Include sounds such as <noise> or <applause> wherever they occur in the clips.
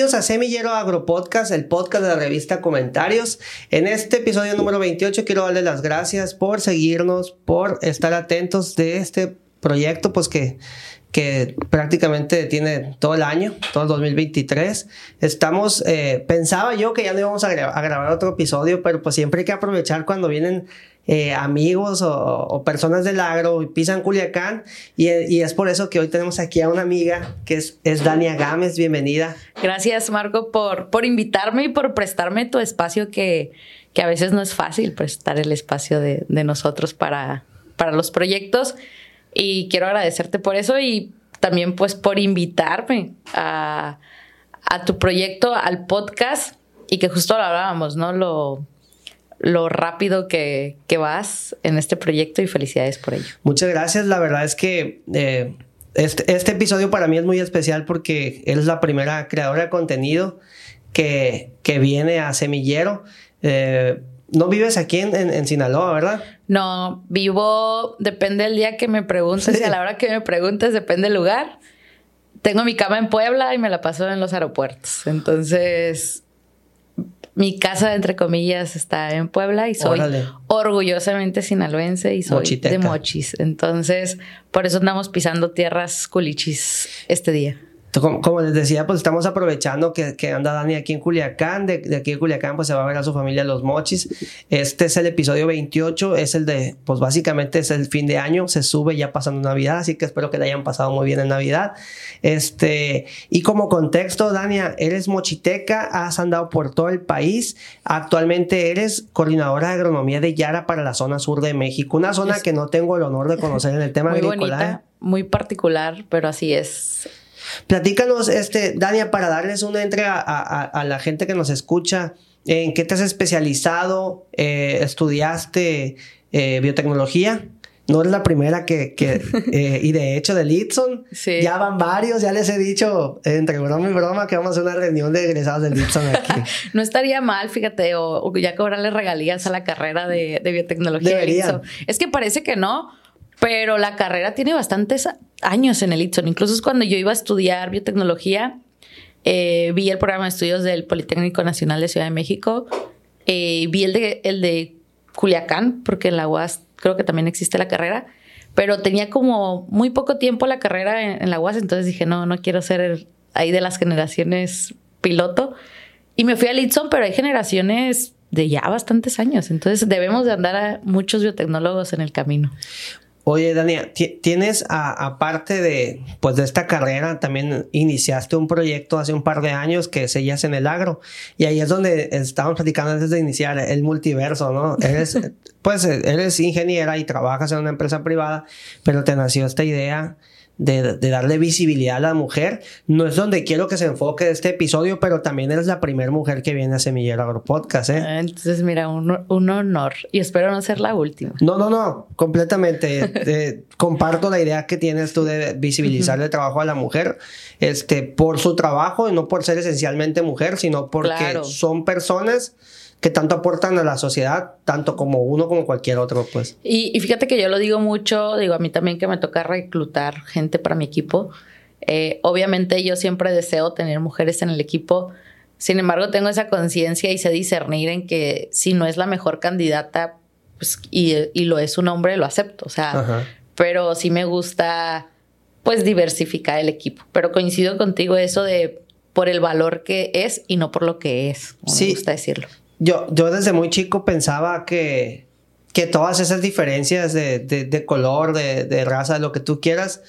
Bienvenidos a Semillero Agro Podcast, el podcast de la revista Comentarios. En este episodio número 28 quiero darles las gracias por seguirnos, por estar atentos de este proyecto, pues que que prácticamente tiene todo el año, todo el 2023. Estamos, eh, pensaba yo que ya no íbamos a, grabar otro episodio, pero pues siempre hay que aprovechar cuando vienen eh, amigos o, personas del agro y pisan Culiacán. Y, es por eso que hoy tenemos aquí a una amiga que es, es Dania Gámez. Bienvenida. Gracias, Marco, por, por invitarme y por prestarme tu espacio que, que a veces no es fácil prestar el espacio de, de nosotros para, para los proyectos. Y quiero agradecerte por eso y también pues por invitarme a, tu proyecto, al podcast y que justo lo hablábamos, ¿no? Lo, lo rápido que, vas en este proyecto y felicidades por ello. Muchas gracias. La verdad es que eh, este, este, episodio para mí es muy especial porque eres la primera creadora de contenido que, que viene a Semillero. Eh, no vives aquí en, en, Sinaloa, ¿verdad? No, vivo, depende del día que me preguntes y a la hora que me preguntes, depende del lugar. Tengo mi cama en Puebla y me la paso en los aeropuertos. Entonces, mi casa, entre comillas, está en Puebla y soy orgullosamente sinaloense y soy de mochis. Entonces, por eso andamos pisando tierras culichis este día. Como, les decía, pues estamos aprovechando que, que anda Dani aquí en Culiacán. De, de, aquí en Culiacán, pues se va a ver a su familia Los Mochis. Este es el episodio 28, es el de, pues básicamente es el fin de año, se sube ya pasando Navidad, así que espero que le hayan pasado muy bien en Navidad. Este, y como contexto, Dania, eres mochiteca, has andado por todo el país. Actualmente eres coordinadora de agronomía de Yara para la zona sur de México, una zona que no tengo el honor de conocer en el tema muy agrícola. Bonita, muy particular, pero así es Platícanos, este, Dania, para darles una entrega a, la gente que nos escucha, ¿en qué te has especializado? Eh, ¿Estudiaste eh, biotecnología? No es la primera que, <laughs> eh, y de hecho de Litson, ya van varios, ya les he dicho entre broma y broma que vamos a hacer una reunión de egresados de Litson aquí. <laughs> no estaría mal, fíjate, o, ya cobrarle regalías a la carrera de, biotecnología. De es que parece que no, pero la carrera tiene bastantes años en el Itson. Incluso cuando yo iba a estudiar biotecnología, eh, vi el programa de estudios del Politécnico Nacional de Ciudad de México, eh, vi el de, el de Culiacán, porque en la UAS creo que también existe la carrera, pero tenía como muy poco tiempo la carrera en, la UAS, entonces dije, no, no quiero ser ahí de las generaciones piloto. Y me fui al Itson, pero hay generaciones de ya bastantes años, entonces debemos de andar a muchos biotecnólogos en el camino. Oye, Dania, tienes, aparte de, pues, de esta carrera, también iniciaste un proyecto hace un par de años que seguías en el agro. Y ahí es donde estábamos platicando antes de iniciar el multiverso, ¿no? <laughs> Eres, pues, eres ingeniera y trabajas en una empresa privada, pero te nació esta idea de, darle visibilidad a la mujer. No es donde quiero que se enfoque este episodio, pero también eres la primera mujer que viene a Semillero Agro Podcast. ¿eh? Ah, entonces, mira, un, honor. Y espero no ser la última. No, no, no, completamente. <laughs> Eh, comparto la idea que tienes tú de visibilizar el trabajo a la mujer este, por su trabajo y no por ser esencialmente mujer, sino porque son personas que tanto aportan a la sociedad, tanto como uno como cualquier otro, pues. Y, fíjate que yo lo digo mucho, digo a mí también que me toca reclutar gente para mi equipo. Eh, obviamente yo siempre deseo tener mujeres en el equipo, sin embargo tengo esa conciencia y sé discernir en que si no es la mejor candidata pues, y, lo es un hombre, lo acepto, o sea, pero sí me gusta pues diversificar el equipo, pero coincido contigo eso de por el valor que es y no por lo que es, sí. me gusta decirlo yo, yo desde muy chico pensaba que, que todas esas diferencias de, de, color, de, de, raza, de lo que tú quieras,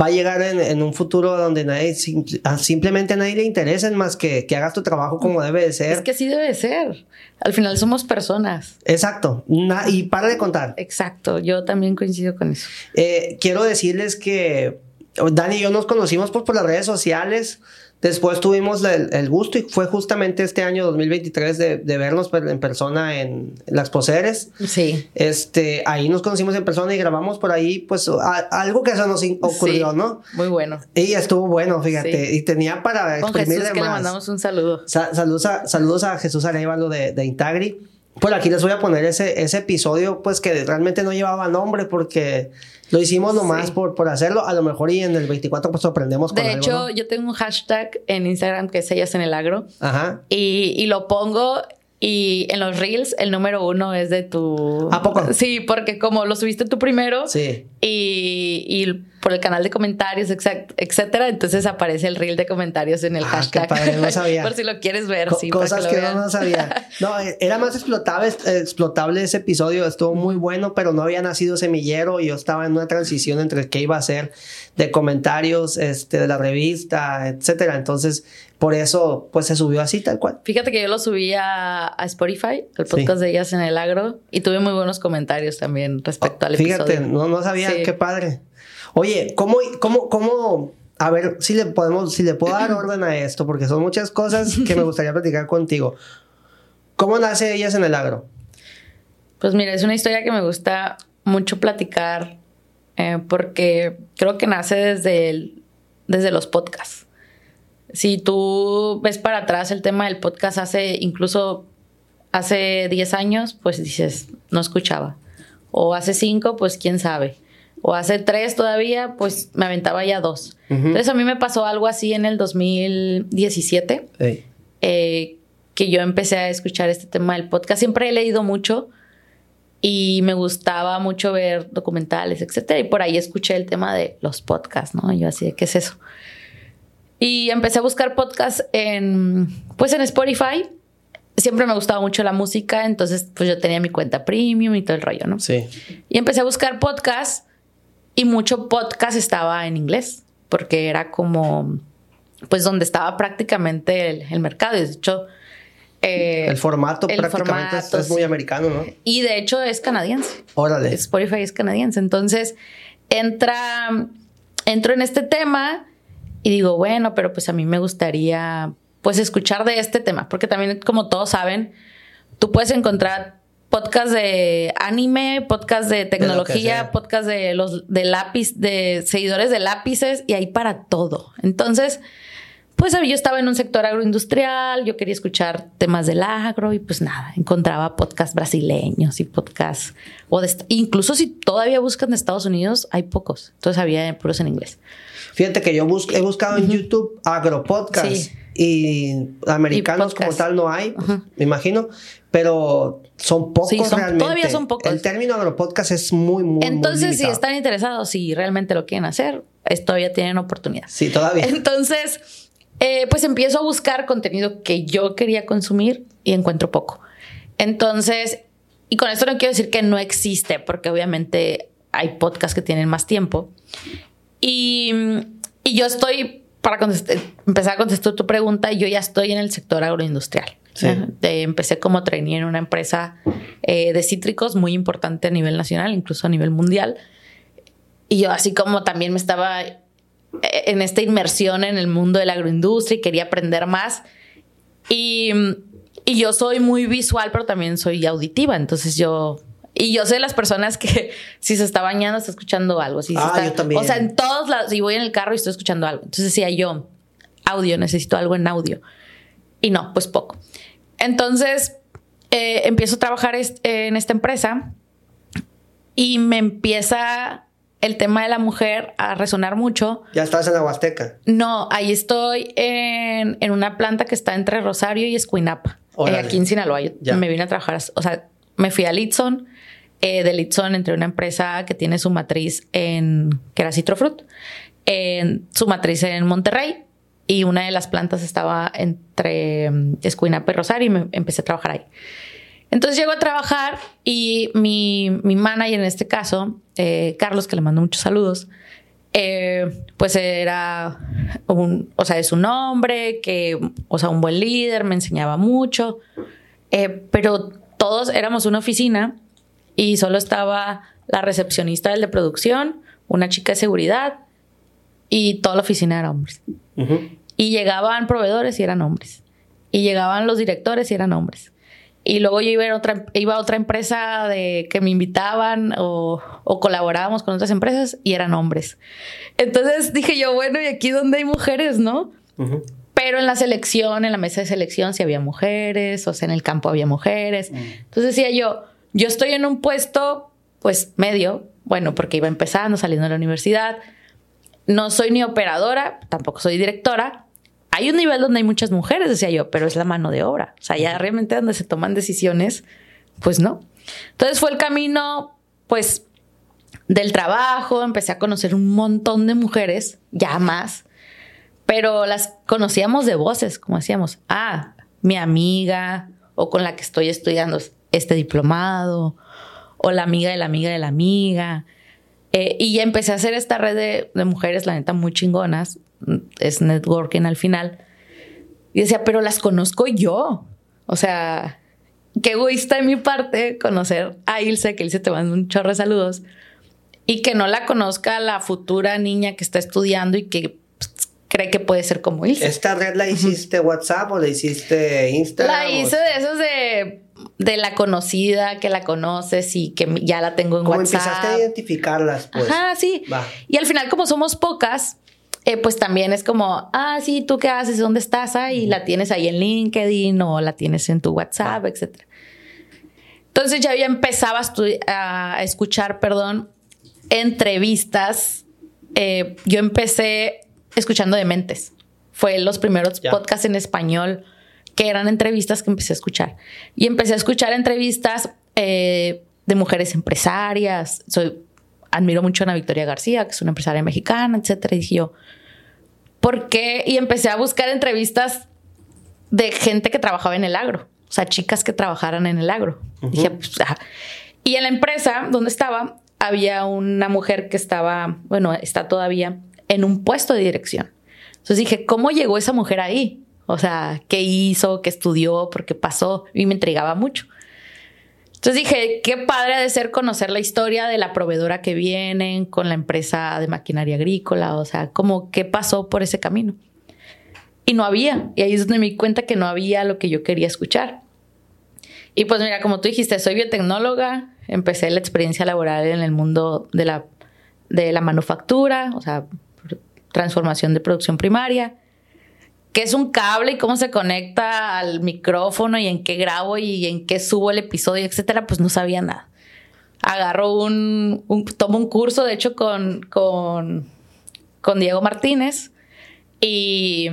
va a llegar en, en un futuro donde nadie, simplemente a nadie le interesa más que, que hagas tu trabajo como debe de ser. Es que así debe de ser. Al final somos personas. Exacto. y para de contar. Exacto. Yo también coincido con eso. Eh, quiero decirles que Dani y yo nos conocimos por, por las redes sociales. Después tuvimos el, gusto y fue justamente este año 2023 de, de vernos en persona en las Exposeres. Sí. Este, ahí nos conocimos en persona y grabamos por ahí, pues algo que se nos ocurrió, ¿no? Muy bueno. Y estuvo bueno, fíjate. Y tenía para exprimirle Jesús, que le mandamos un saludo. saludos, a, saludos a Jesús Arevalo de, de Intagri. Pues aquí les voy a poner ese, ese episodio, pues que realmente no llevaba nombre porque lo hicimos nomás por, por hacerlo. A lo mejor y en el 24 pues aprendemos con De hecho, yo tengo un hashtag en Instagram que es Ellas en el Agro. Ajá. Y, y lo pongo y en los reels, el número uno es de tu. ¿A poco? Sí, porque como lo subiste tú primero. Sí. Y, y por el canal de comentarios, etcétera, entonces aparece el reel de comentarios en el ah, hashtag. Qué padre, no sabía. <laughs> por si lo quieres ver, sí. Cosas que, no, sabía. No, <laughs> era más explotable, explotable ese episodio, estuvo muy bueno, pero no había nacido semillero y yo estaba en una transición entre qué iba a hacer de comentarios, este, de la revista, etcétera. Entonces, por eso, pues se subió así, tal cual. Fíjate que yo lo subí a, Spotify, el podcast de ellas en el agro, y tuve muy buenos comentarios también respecto al episodio. Fíjate, no, no sabía, qué padre. Oye, ¿cómo, cómo, cómo, a ver si le podemos, si le puedo dar <clears throat> orden a esto, porque son muchas cosas que me gustaría platicar contigo. ¿Cómo nace ellas en el agro? Pues mira, es una historia que me gusta mucho platicar, eh, porque creo que nace desde, desde los podcasts. Si tú ves para atrás el tema del podcast hace incluso hace 10 años, pues dices, no escuchaba. O hace 5, pues quién sabe. O hace 3 todavía, pues me aventaba ya dos. Entonces a mí me pasó algo así en el 2017, eh, que yo empecé a escuchar este tema del podcast. Siempre he leído mucho y me gustaba mucho ver documentales, etcétera. Y por ahí escuché el tema de los podcasts, ¿no? Y yo así, ¿qué es eso? Y empecé a buscar podcasts en, pues en Spotify. Siempre me gustaba mucho la música, entonces pues yo tenía mi cuenta premium y todo el rollo, ¿no? Sí. Y empecé a buscar podcasts y mucho podcast estaba en inglés, porque era como, pues donde estaba prácticamente el, mercado. De hecho, eh, el formato prácticamente es, muy americano, ¿no? Y de hecho es canadiense. Órale. Spotify es canadiense. Entonces, entra, entro en este tema y digo, bueno, pero pues a mí me gustaría pues escuchar de este tema, porque también como todos saben, tú puedes encontrar podcast de anime, podcast de tecnología, podcast de los de lápiz, de seguidores de lápices y hay para todo. Entonces, pues yo estaba en un sector agroindustrial, yo quería escuchar temas del agro y pues nada, encontraba podcasts brasileños y podcasts, o de, incluso si todavía buscan de Estados Unidos, hay pocos, entonces había puros en inglés. Fíjate que yo he buscado en YouTube agropodcast y americanos como tal no hay, me imagino, pero son pocos realmente. Todavía son pocos. El término agropodcast es muy, muy Entonces, si están interesados, si realmente lo quieren hacer, todavía tienen oportunidad. Sí, todavía. Entonces, eh, pues empiezo a buscar contenido que yo quería consumir y encuentro poco. Entonces, y con esto no quiero decir que no existe, porque obviamente hay podcasts que tienen más tiempo. Y, yo estoy, para empezar a contestar tu pregunta, yo ya estoy en el sector agroindustrial. empecé como trainee en una empresa eh, de cítricos muy importante a nivel nacional, incluso a nivel mundial. Y yo así como también me estaba en esta inmersión en el mundo de la agroindustria y quería aprender más. Y, y yo soy muy visual, pero también soy auditiva. Entonces yo y yo sé las personas que <laughs> si se está bañando está escuchando algo. Si ah, yo también. O sea, en todos lados, si voy en el carro y estoy escuchando algo. Entonces decía yo, audio, necesito algo en audio. Y no, pues poco. Entonces eh, empiezo a trabajar en esta empresa y me empieza el tema de la mujer a resonar mucho. ¿Ya estás en la Huasteca? No, ahí estoy en, en una planta que está entre Rosario y Escuinapa. Eh, aquí en Sinaloa. me vine a trabajar, o sea, me fui a Litson eh, de Litson entre una empresa que tiene su matriz en, que era Citrofruit, en su matriz en Monterrey y una de las plantas estaba entre um, Escuinapa y Rosario y me empecé a trabajar ahí. Entonces llego a trabajar y mi, mi manager en este caso, eh, Carlos, que le mando muchos saludos, eh, pues era un, o sea, es un hombre que, o sea, un buen líder, me enseñaba mucho, pero todos éramos una oficina y solo estaba la recepcionista del de producción, una chica de seguridad y toda la oficina era hombres. Y llegaban proveedores y eran hombres. Y llegaban los directores y eran hombres. Y luego yo iba a otra, iba a otra empresa de que me invitaban o, o, colaborábamos con otras empresas y eran hombres. Entonces dije yo, bueno, ¿y aquí dónde hay mujeres, no? pero en la selección, en la mesa de selección, sí había mujeres, o sea, en el campo había mujeres. Mm. Entonces decía yo, yo estoy en un puesto, pues medio, bueno, porque iba empezando, saliendo de la universidad. No soy ni operadora, tampoco soy directora. Hay un nivel donde hay muchas mujeres, decía yo, pero es la mano de obra. O sea, ya realmente donde se toman decisiones, pues no. Entonces fue el camino, pues, del trabajo, empecé a conocer un montón de mujeres, ya más, pero las conocíamos de voces, como decíamos, ah, mi amiga o con la que estoy estudiando este diplomado o la amiga de la amiga de la amiga. Eh, y ya empecé a hacer esta red de, de, mujeres, la neta, muy chingonas. Es networking al final. Y decía, pero las conozco yo. O sea, qué egoísta de mi parte conocer a Ilse, que Ilse te manda un chorro de saludos, y que no la conozca la futura niña que está estudiando y que pues, cree que puede ser como Ilse. ¿Esta red la hiciste WhatsApp o la hiciste Instagram? La hice de esos de, de la conocida, que la conoces y que ya la tengo en WhatsApp. empezaste a identificarlas, pues. Ajá, sí. Y al final, como somos pocas, eh, pues también es como, ah, sí, ¿tú qué haces? ¿Dónde estás? Ah, y la tienes ahí en LinkedIn o la tienes en tu WhatsApp, etc. Entonces ya yo empezaba a, escuchar, perdón, entrevistas. Eh, yo empecé escuchando Dementes. Fue los primeros podcasts en español que eran entrevistas que empecé a escuchar. Y empecé a escuchar entrevistas eh, de mujeres empresarias. Soy, admiro mucho a Ana Victoria García, que es una empresaria mexicana, etcétera. Y dije yo, ¿por qué? Y empecé a buscar entrevistas de gente que trabajaba en el agro. O sea, chicas que trabajaran en el agro. Dije, pues, Y en la empresa donde estaba, había una mujer que estaba, bueno, está todavía en un puesto de dirección. Entonces dije, ¿cómo llegó esa mujer ahí? O sea, ¿qué hizo? ¿Qué estudió? ¿Por qué pasó? Y me intrigaba mucho. Entonces dije, qué padre ha de ser conocer la historia de la proveedora que vienen con la empresa de maquinaria agrícola, o sea, cómo qué pasó por ese camino. Y no había, y ahí es donde me di cuenta que no había lo que yo quería escuchar. Y pues mira, como tú dijiste, soy biotecnóloga, empecé la experiencia laboral en el mundo de la, de la manufactura, o sea, transformación de producción primaria qué es un cable y cómo se conecta al micrófono y en qué grabo y en qué subo el episodio, etcétera, pues no sabía nada. Agarro un, tomo un curso, de hecho, con, con, con Diego Martínez y,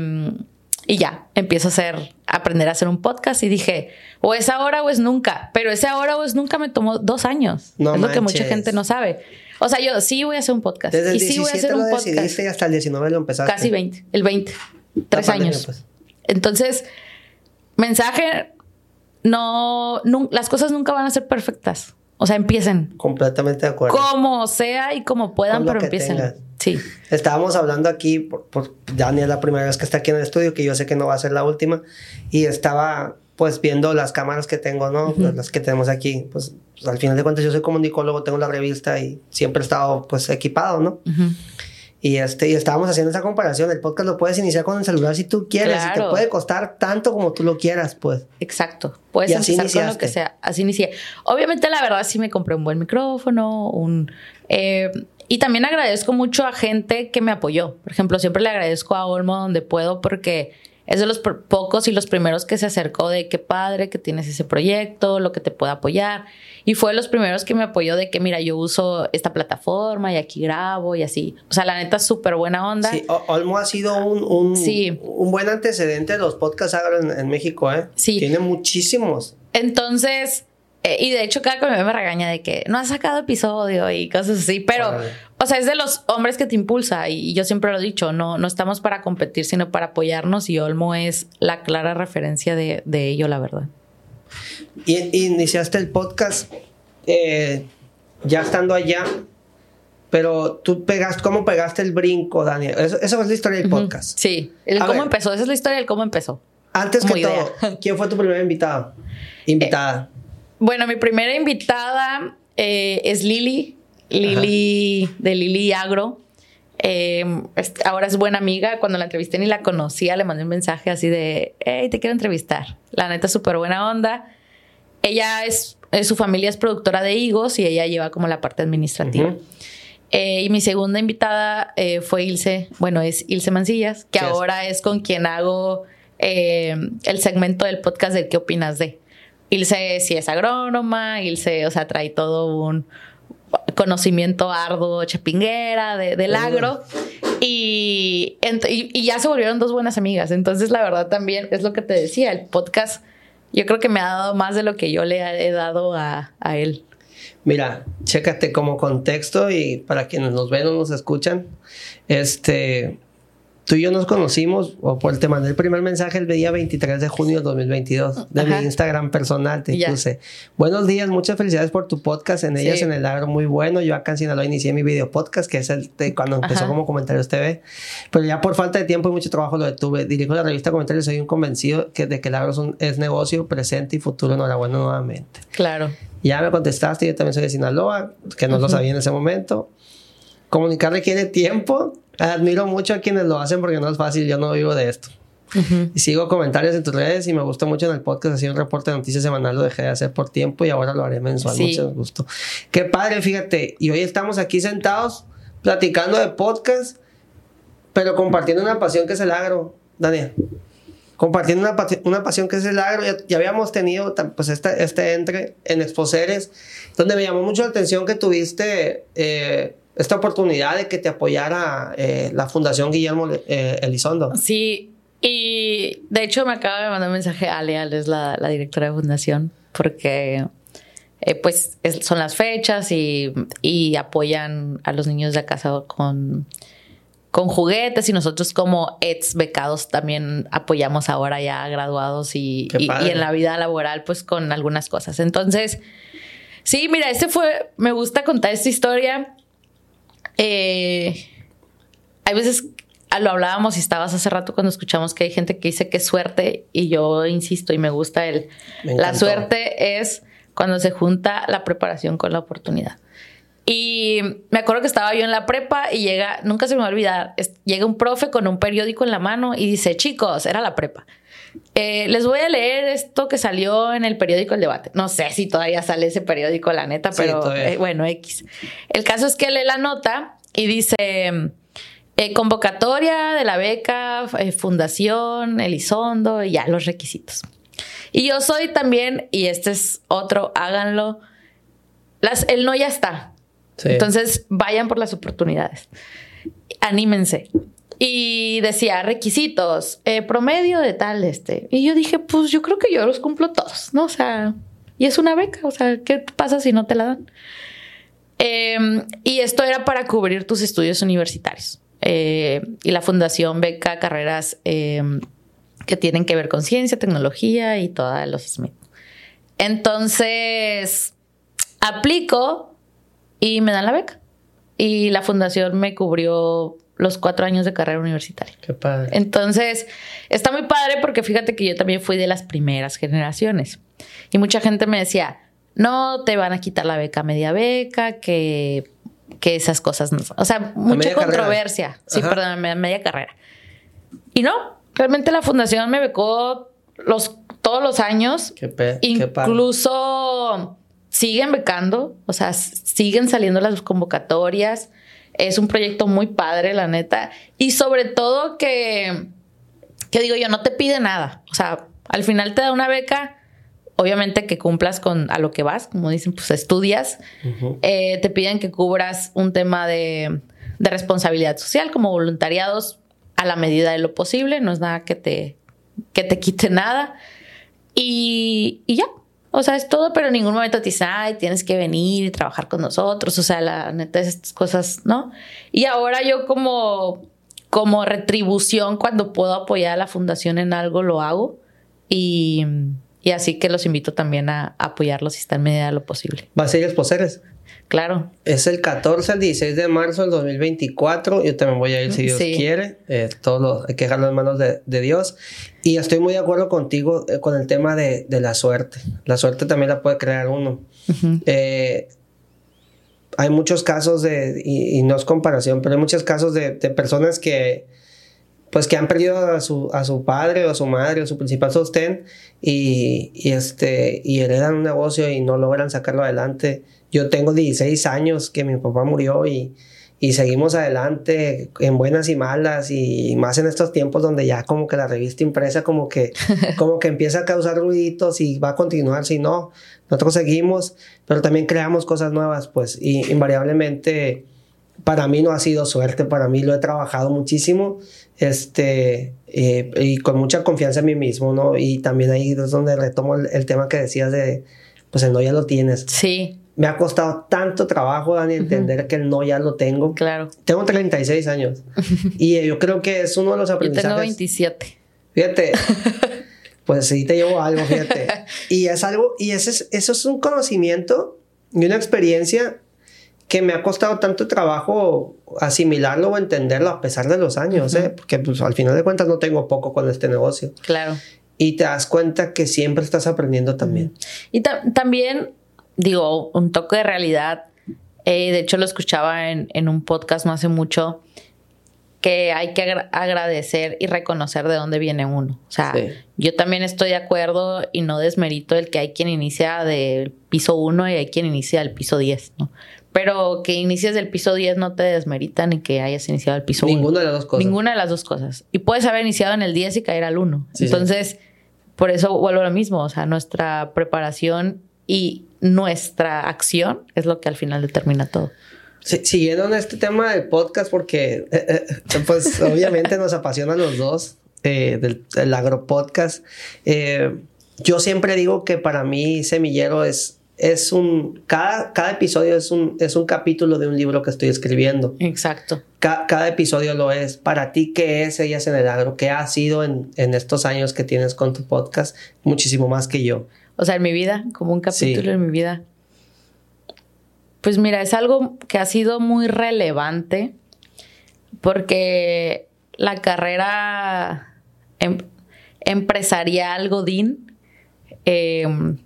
y ya, empiezo a hacer, a aprender a hacer un podcast y dije, o es ahora o es nunca, pero ese ahora o es nunca me tomó dos años. No es lo que mucha gente no sabe. O sea, yo sí voy a hacer un podcast. Desde el y sí voy a hacer un podcast. hasta el 19 lo empezaste. Casi 20, el 20 tres años. Pues. Entonces, mensaje, no, las cosas nunca van a ser perfectas. O sea, empiecen. Completamente de acuerdo. Como sea y como puedan, pero empiecen. Sí. Estábamos hablando aquí, por, por, Dani es la primera vez que está aquí en el estudio, que yo sé que no va a ser la última, y estaba pues viendo las cámaras que tengo, ¿no? Las que tenemos aquí, pues, al final de cuentas yo soy comunicólogo, tengo la revista y siempre he estado pues equipado, ¿no? Y, este, y estábamos haciendo esa comparación. El podcast lo puedes iniciar con el celular si tú quieres. Y te puede costar tanto como tú lo quieras, pues. Exacto. Puedes empezar con lo que sea. Así inicié. Obviamente, la verdad, sí me compré un buen micrófono, un... Eh, y también agradezco mucho a gente que me apoyó. Por ejemplo, siempre le agradezco a Olmo donde puedo porque es de los pocos y los primeros que se acercó de qué padre que tienes ese proyecto, lo que te pueda apoyar. Y fue de los primeros que me apoyó de que, mira, yo uso esta plataforma y aquí grabo y así. O sea, la neta, súper buena onda. Sí, Olmo ha sido un, un, un buen antecedente de los podcasts en, en México, ¿eh? Sí. Tiene muchísimos. Entonces, eh, y de hecho, cada que me regaña de que no has sacado episodio y cosas así, pero o sea, es de los hombres que te impulsa y, yo siempre lo he dicho, no, no estamos para competir, sino para apoyarnos y Olmo es la clara referencia de, ello, la verdad. Y, iniciaste el podcast eh, ya estando allá, pero tú pegaste, ¿cómo pegaste el brinco, Daniel? Eso, esa es la historia del podcast. Sí, el cómo empezó, esa es la historia del cómo empezó. Antes que todo, ¿quién fue tu primer invitado? Invitada. Eh, bueno, mi primera invitada eh, es Lili. Lili de Lili Agro. Eh, ahora es buena amiga. Cuando la entrevisté ni la conocía, le mandé un mensaje así de, hey, te quiero entrevistar. La neta, súper buena onda. Ella es, su familia es productora de higos y ella lleva como la parte administrativa. Eh, y mi segunda invitada eh, fue Ilse, bueno, es Ilse Mancillas, que ahora es con quien hago el segmento del podcast de ¿Qué opinas de? Ilse sí es agrónoma, Ilse, o sea, trae todo un conocimiento arduo, chapinguera, del agro. Y, y, ya se volvieron dos buenas amigas. Entonces, la verdad también es lo que te decía, el podcast yo creo que me ha dado más de lo que yo le he dado a, a él. Mira, chécate como contexto y para quienes nos ven o nos escuchan, este, tú y yo nos conocimos, o por te mandé el primer mensaje el día 23 de junio de 2022, de mi Instagram personal, te puse, buenos días, muchas felicidades por tu podcast, en ellas en el agro muy bueno, yo acá en Sinaloa inicié mi video podcast, que es el de cuando empezó como Comentarios TV, pero ya por falta de tiempo y mucho trabajo lo detuve, dirijo la revista Comentarios, soy un convencido que, de que el agro es, un, es negocio presente y futuro, enhorabuena nuevamente. Claro. Ya me contestaste, yo también soy de Sinaloa, que no lo sabía en ese momento. Comunicar requiere tiempo, Admiro mucho a quienes lo hacen porque no es fácil, yo no vivo de esto. Y sigo comentarios en tus redes y me gusta mucho en el podcast. Así un reporte de noticias semanal lo dejé de hacer por tiempo y ahora lo haré mensual. Mucho gusto. Qué padre, fíjate. Y hoy estamos aquí sentados platicando de podcast, pero compartiendo una pasión que es el agro, Daniel. Compartiendo una, una pasión que es el agro. Ya, habíamos tenido pues este, este entre en Exposeres, donde me llamó mucho la atención que tuviste. Eh, esta oportunidad de que te apoyara eh, la Fundación Guillermo eh, Elizondo. Sí, y de hecho me acaba de mandar un mensaje a Ale, Ale es la, directora de Fundación, porque eh, pues son las fechas y, apoyan a los niños de casa con, con juguetes y nosotros como ex becados también apoyamos ahora ya graduados y, y, y, en la vida laboral pues con algunas cosas. Entonces, sí, mira, este fue, me gusta contar esta historia eh, hay veces, lo hablábamos y estabas hace rato cuando escuchamos que hay gente que dice que es suerte y yo insisto y me gusta el... la suerte es cuando se junta la preparación con la oportunidad. Y me acuerdo que estaba yo en la prepa y llega, nunca se me va a olvidar, llega un profe con un periódico en la mano y dice, chicos, era la prepa. Eh, les voy a leer esto que salió en el periódico El Debate. No sé si todavía sale ese periódico, la neta, pero eh, bueno, X. El caso es que lee la nota y dice... Eh, convocatoria de la beca, Fundación Elizondo y ya los requisitos. Y yo soy también, y este es otro, háganlo. Las, el no ya está. Entonces vayan por las oportunidades. Anímense. Y decía requisitos, eh, promedio de tal, este. Y yo dije, pues yo creo que yo los cumplo todos, ¿no? O sea, y es una beca, o sea, ¿qué pasa si no te la dan? Em, y esto era para cubrir tus estudios universitarios. Eh, y la fundación beca carreras em, que tienen que ver con ciencia, tecnología y todas los Entonces, aplico y me dan la beca. Y la fundación me cubrió los cuatro años de carrera universitaria. Qué padre. Entonces, está muy padre porque fíjate que yo también fui de las primeras generaciones. Y mucha gente me decía, no te van a quitar la beca media beca, que, que esas cosas no O sea, mucha controversia. Sí, perdón, media carrera. Y no, realmente la fundación me becó los, todos los años. Qué, pe Incluso siguen becando, o sea, siguen saliendo las convocatorias. Es un proyecto muy padre, la neta. Y sobre todo que, que digo yo, no te pide nada. O sea, al final te da una beca, obviamente que cumplas con a lo que vas, como dicen, pues estudias. Eh, te piden que cubras un tema de, de, responsabilidad social como voluntariados a la medida de lo posible. No es nada que te, que te quite nada. Y, y ya, o sea, es todo, pero en ningún momento te dice, ay, tienes que venir y trabajar con nosotros. O sea, la neta es estas cosas, ¿no? Y ahora yo como, como retribución, cuando puedo apoyar a la fundación en algo, lo hago. Y, y así que los invito también a, apoyarlos si está en medida de lo posible. ¿Va a ser esposeres? Claro. Es el 14 al 16 de marzo del 2024. Yo también voy a ir si Dios quiere. Eh, todo hay que dejarlo en manos de, Dios. Y estoy muy de acuerdo contigo eh, con el tema de, la suerte. La suerte también la puede crear uno. Eh, hay muchos casos de, y, no es comparación, pero hay muchos casos de, personas que, pues que han perdido a su, a su padre o a su madre o su principal sostén y, y, este, y heredan un negocio y no logran sacarlo adelante yo tengo 16 años que mi papá murió y, y seguimos adelante en buenas y malas y más en estos tiempos donde ya como que la revista impresa como que <laughs> como que empieza a causar ruiditos y va a continuar si no nosotros seguimos pero también creamos cosas nuevas pues y invariablemente para mí no ha sido suerte para mí lo he trabajado muchísimo este eh, y con mucha confianza en mí mismo no y también ahí es donde retomo el, el tema que decías de pues el no ya lo tienes. Sí me ha costado tanto trabajo, Dani, entender que el no ya lo tengo. Claro. Tengo 36 años. <laughs> y yo creo que es uno de los aprendizajes. Yo tengo 27. Fíjate. <laughs> pues sí te llevo algo, fíjate. <laughs> Y es algo, y ese es, eso es un conocimiento y una experiencia que me ha costado tanto trabajo asimilarlo o entenderlo a pesar de los años, ¿eh? Porque pues, al final de cuentas no tengo poco con este negocio. Claro. Y te das cuenta que siempre estás aprendiendo también. Y también digo, un toque de realidad. Eh, de hecho, lo escuchaba en, un podcast no hace mucho, que hay que agradecer y reconocer de dónde viene uno. O sea, yo también estoy de acuerdo y no desmerito el que hay quien inicia del piso 1 y hay quien inicia del piso 10, ¿no? Pero que inicies del piso 10 no te desmerita ni que hayas iniciado el piso 1. Ninguna de las dos cosas. Ninguna de las dos cosas. Y puedes haber iniciado en el 10 y caer al 1. Entonces, por eso vuelvo a lo mismo. O sea, nuestra preparación y nuestra acción es lo que al final determina todo. siguiendo en este tema del podcast, porque eh, eh, pues <laughs> obviamente nos apasionan los dos eh, del, del agropodcast. yo siempre digo que para mí Semillero es es un, cada, cada episodio es un, es un capítulo de un libro que estoy escribiendo. Exacto. cada episodio lo es. Para ti, ¿qué es Ellas en el Agro? ¿Qué ha sido en, en, estos años que tienes con tu podcast? Muchísimo más que yo. O sea, en mi vida, como un capítulo en mi vida. Pues mira, es algo que ha sido muy relevante porque la carrera em, empresarial Godín, em,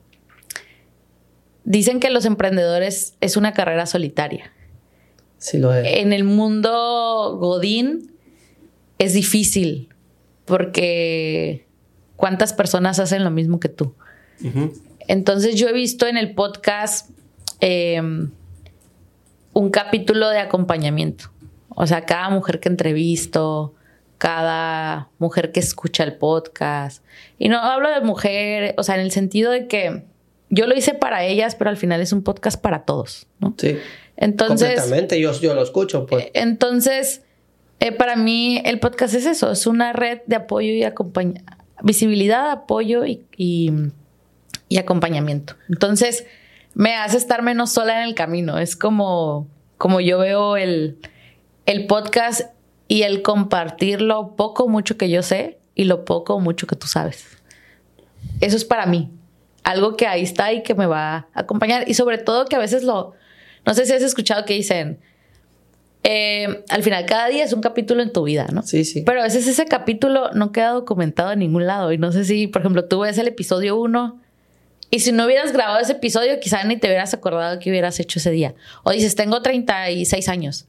dicen que los emprendedores es una carrera solitaria. Sí, lo es. En el mundo Godín es difícil porque ¿cuántas personas hacen lo mismo que tú? Entonces yo he visto en el podcast em, un capítulo de acompañamiento. O sea, cada mujer que entrevisto, cada mujer que escucha el podcast. Y no hablo de mujer, o sea, en el sentido de que yo lo hice para ellas, pero al final es un podcast para todos, ¿no? Sí. Entonces. Completamente, yo, yo lo escucho, pues. Entonces, eh, para mí el podcast es eso, es una red de apoyo y acompañamiento, visibilidad, apoyo y y acompañamiento. Entonces, me hace estar menos sola en el camino. Es como, como yo veo el, el podcast y el compartir lo poco mucho que yo sé y lo poco o mucho que tú sabes. Eso es para mí. Algo que ahí está y que me va a acompañar. Y sobre todo que a veces lo... No sé si has escuchado que dicen, eh, al final cada día es un capítulo en tu vida, ¿no? Sí, sí. Pero a veces ese capítulo no queda documentado en ningún lado. Y no sé si, por ejemplo, tú ves el episodio 1 y si no hubieras grabado ese episodio, quizá ni te hubieras acordado que hubieras hecho ese día. O dices, tengo 36 años.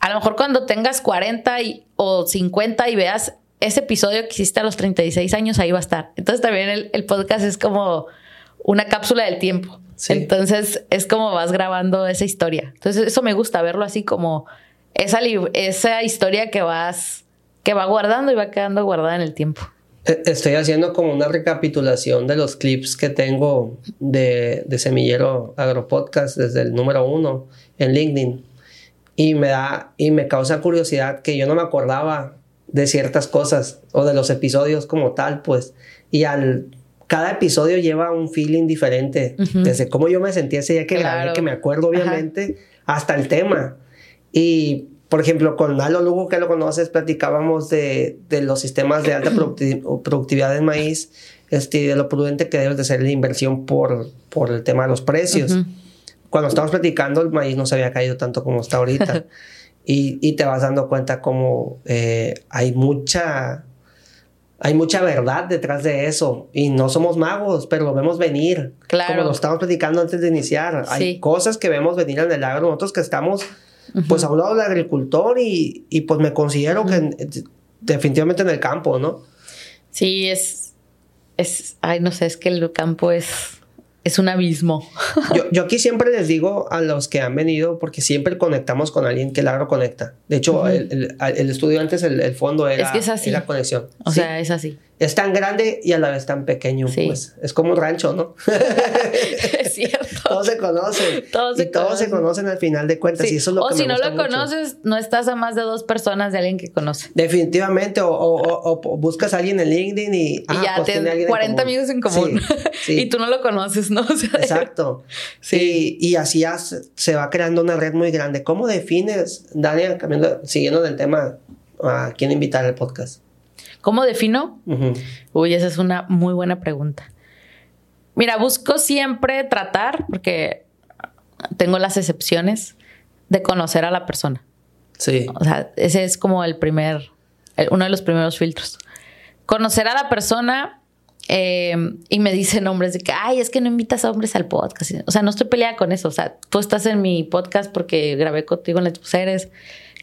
A lo mejor cuando tengas 40 o 50 y veas ese episodio que hiciste a los 36 años, ahí va a estar. Entonces también el, podcast es como una cápsula del tiempo. Entonces es como vas grabando esa historia. Entonces eso me gusta verlo así como esa, esa historia que vas, que va guardando y va quedando guardada en el tiempo. E, estoy haciendo como una recapitulación de los clips que tengo de, de Semillero Agropodcast desde el número uno en LinkedIn. Y me da, y me causa curiosidad que yo no me acordaba de ciertas cosas o de los episodios como tal, pues. Y al, cada episodio lleva un feeling diferente. Desde cómo yo me sentía ese día que grabé, que me acuerdo obviamente, hasta el tema. Y por ejemplo, con Nalo Lugo, que lo conoces, platicábamos de, de los sistemas de alta productividad del maíz, este, de lo prudente que debe de ser la inversión por, por el tema de los precios. Cuando estábamos platicando, el maíz no se había caído tanto como está ahorita. <laughs> y, y, te vas dando cuenta como eh, hay mucha... Hay mucha verdad detrás de eso y no somos magos, pero lo vemos venir. Claro. Como lo estábamos platicando antes de iniciar. Hay cosas que vemos venir en el agro, nosotros que estamos pues hablado del agricultor y, y, pues me considero que definitivamente en el campo, ¿no? Sí, es, es, ay, no sé, es que el campo es, es un abismo. <laughs> Yo, aquí siempre les digo a los que han venido, porque siempre conectamos con alguien que el agro conecta. De hecho, el, estudio antes, el, fondo era, es la conexión. O sea, es así es tan grande y a la vez tan pequeño. Pues es como un rancho, ¿no? <laughs> es cierto. todos se conocen. Todos y todos se conocen al final de cuentas. Y eso es lo o que si no lo conoces, no estás a más de dos personas de alguien que conoce. Definitivamente. O, o, buscas a alguien en LinkedIn y, y ya pues, tienes 40 amigos en común. <laughs> y tú no lo conoces, ¿no? <laughs> Exacto. Sí. Y, así ya se va creando una red muy grande. ¿Cómo defines, Daniel, cambiando, siguiendo del tema, a quién invitar al podcast? ¿Cómo defino? Uy, esa es una muy buena pregunta. Mira, busco siempre tratar, porque tengo las excepciones, de conocer a la persona. Sí. O sea, ese es como el primer, uno de los primeros filtros. Conocer a la persona eh, y me dicen hombres de que, ay, es que no invitas a hombres al podcast. O sea, no estoy peleada con eso. O sea, tú estás en mi podcast porque grabé contigo en Las Mujeres.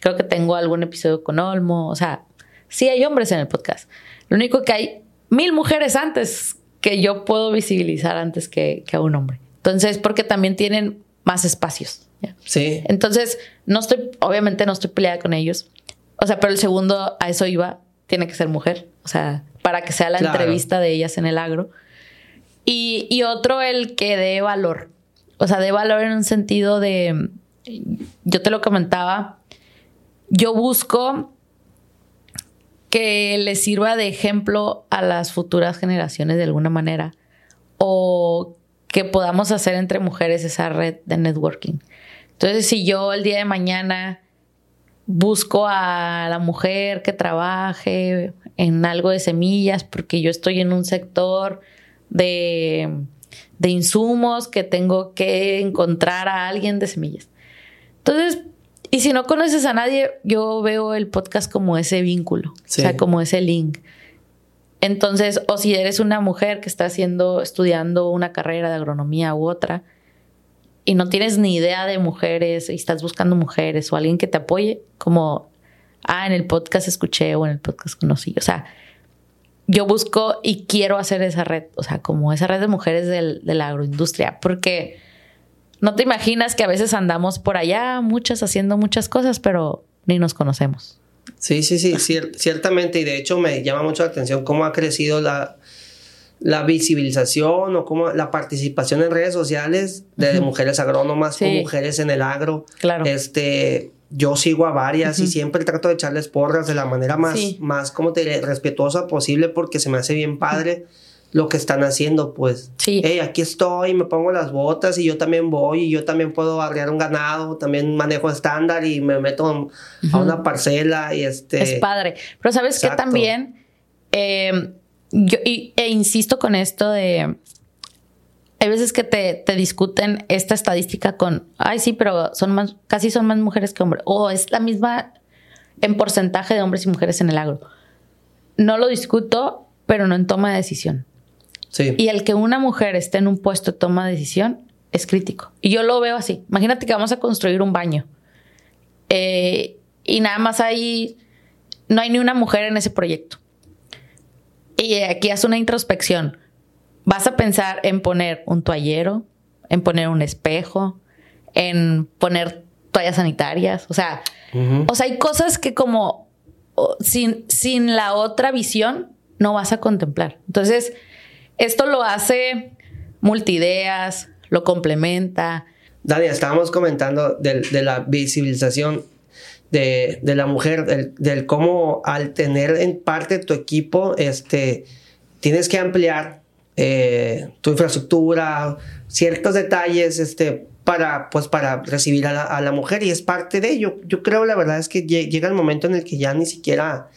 Creo que tengo algún episodio con Olmo. O sea, Sí hay hombres en el podcast. Lo único que hay mil mujeres antes que yo puedo visibilizar antes que, a un hombre. Entonces, porque también tienen más espacios. Sí. Entonces, no estoy, obviamente no estoy peleada con ellos. O sea, pero el segundo a eso iba, tiene que ser mujer. O sea, para que sea la entrevista de ellas en el agro. Y, y otro, el que dé valor. O sea, dé valor en un sentido de, yo te lo comentaba, yo busco que le sirva de ejemplo a las futuras generaciones de alguna manera o que podamos hacer entre mujeres esa red de networking. Entonces, si yo el día de mañana busco a la mujer que trabaje en algo de semillas, porque yo estoy en un sector de, de insumos que tengo que encontrar a alguien de semillas. Entonces, y si no conoces a nadie, yo veo el podcast como ese vínculo, o sea, como ese link. Entonces, o si eres una mujer que está haciendo, estudiando una carrera de agronomía u otra, y no tienes ni idea de mujeres, y estás buscando mujeres o alguien que te apoye, como, ah, en el podcast escuché o en el podcast conocí. O sea, yo busco y quiero hacer esa red, o sea, como esa red de mujeres de la agroindustria, porque no te imaginas que a veces andamos por allá, muchas haciendo muchas cosas, pero ni nos conocemos. Sí, sí, sí, ciertamente. Y de hecho me llama mucho la atención cómo ha crecido la, la visibilización o cómo la participación en redes sociales de, mujeres agrónomas o mujeres en el agro. Claro. Este, yo sigo a varias y siempre trato de echarles porras de la manera más, más como te respetuosa posible porque se me hace bien padre lo que están haciendo, pues. Sí. Hey, aquí estoy, me pongo las botas y yo también voy y yo también puedo arrear un ganado, también manejo estándar y me meto a una parcela y este... Es padre. Pero sabes que también, em, yo e insisto con esto de... Hay veces que te, te, discuten esta estadística con, ay, sí, pero son más, casi son más mujeres que hombres. O es la misma en porcentaje de hombres y mujeres en el agro. No lo discuto, pero no en toma de decisión. Y el que una mujer esté en un puesto de toma de decisión es crítico. Y yo lo veo así. Imagínate que vamos a construir un baño. Eh, y nada más hay, no hay ni una mujer en ese proyecto. Y aquí hace una introspección. Vas a pensar en poner un toallero, en poner un espejo, en poner toallas sanitarias. O sea, o sea, hay cosas que como sin, sin la otra visión no vas a contemplar. Entonces, esto lo hace multideas, lo complementa. Dani, estábamos comentando de, la visibilización de, la mujer, del, cómo al tener en parte tu equipo, este, tienes que ampliar eh, tu infraestructura, ciertos detalles, este, para, pues, para recibir a la, a la, mujer y es parte de ello. Yo creo, la verdad es que llega el momento en el que ya ni siquiera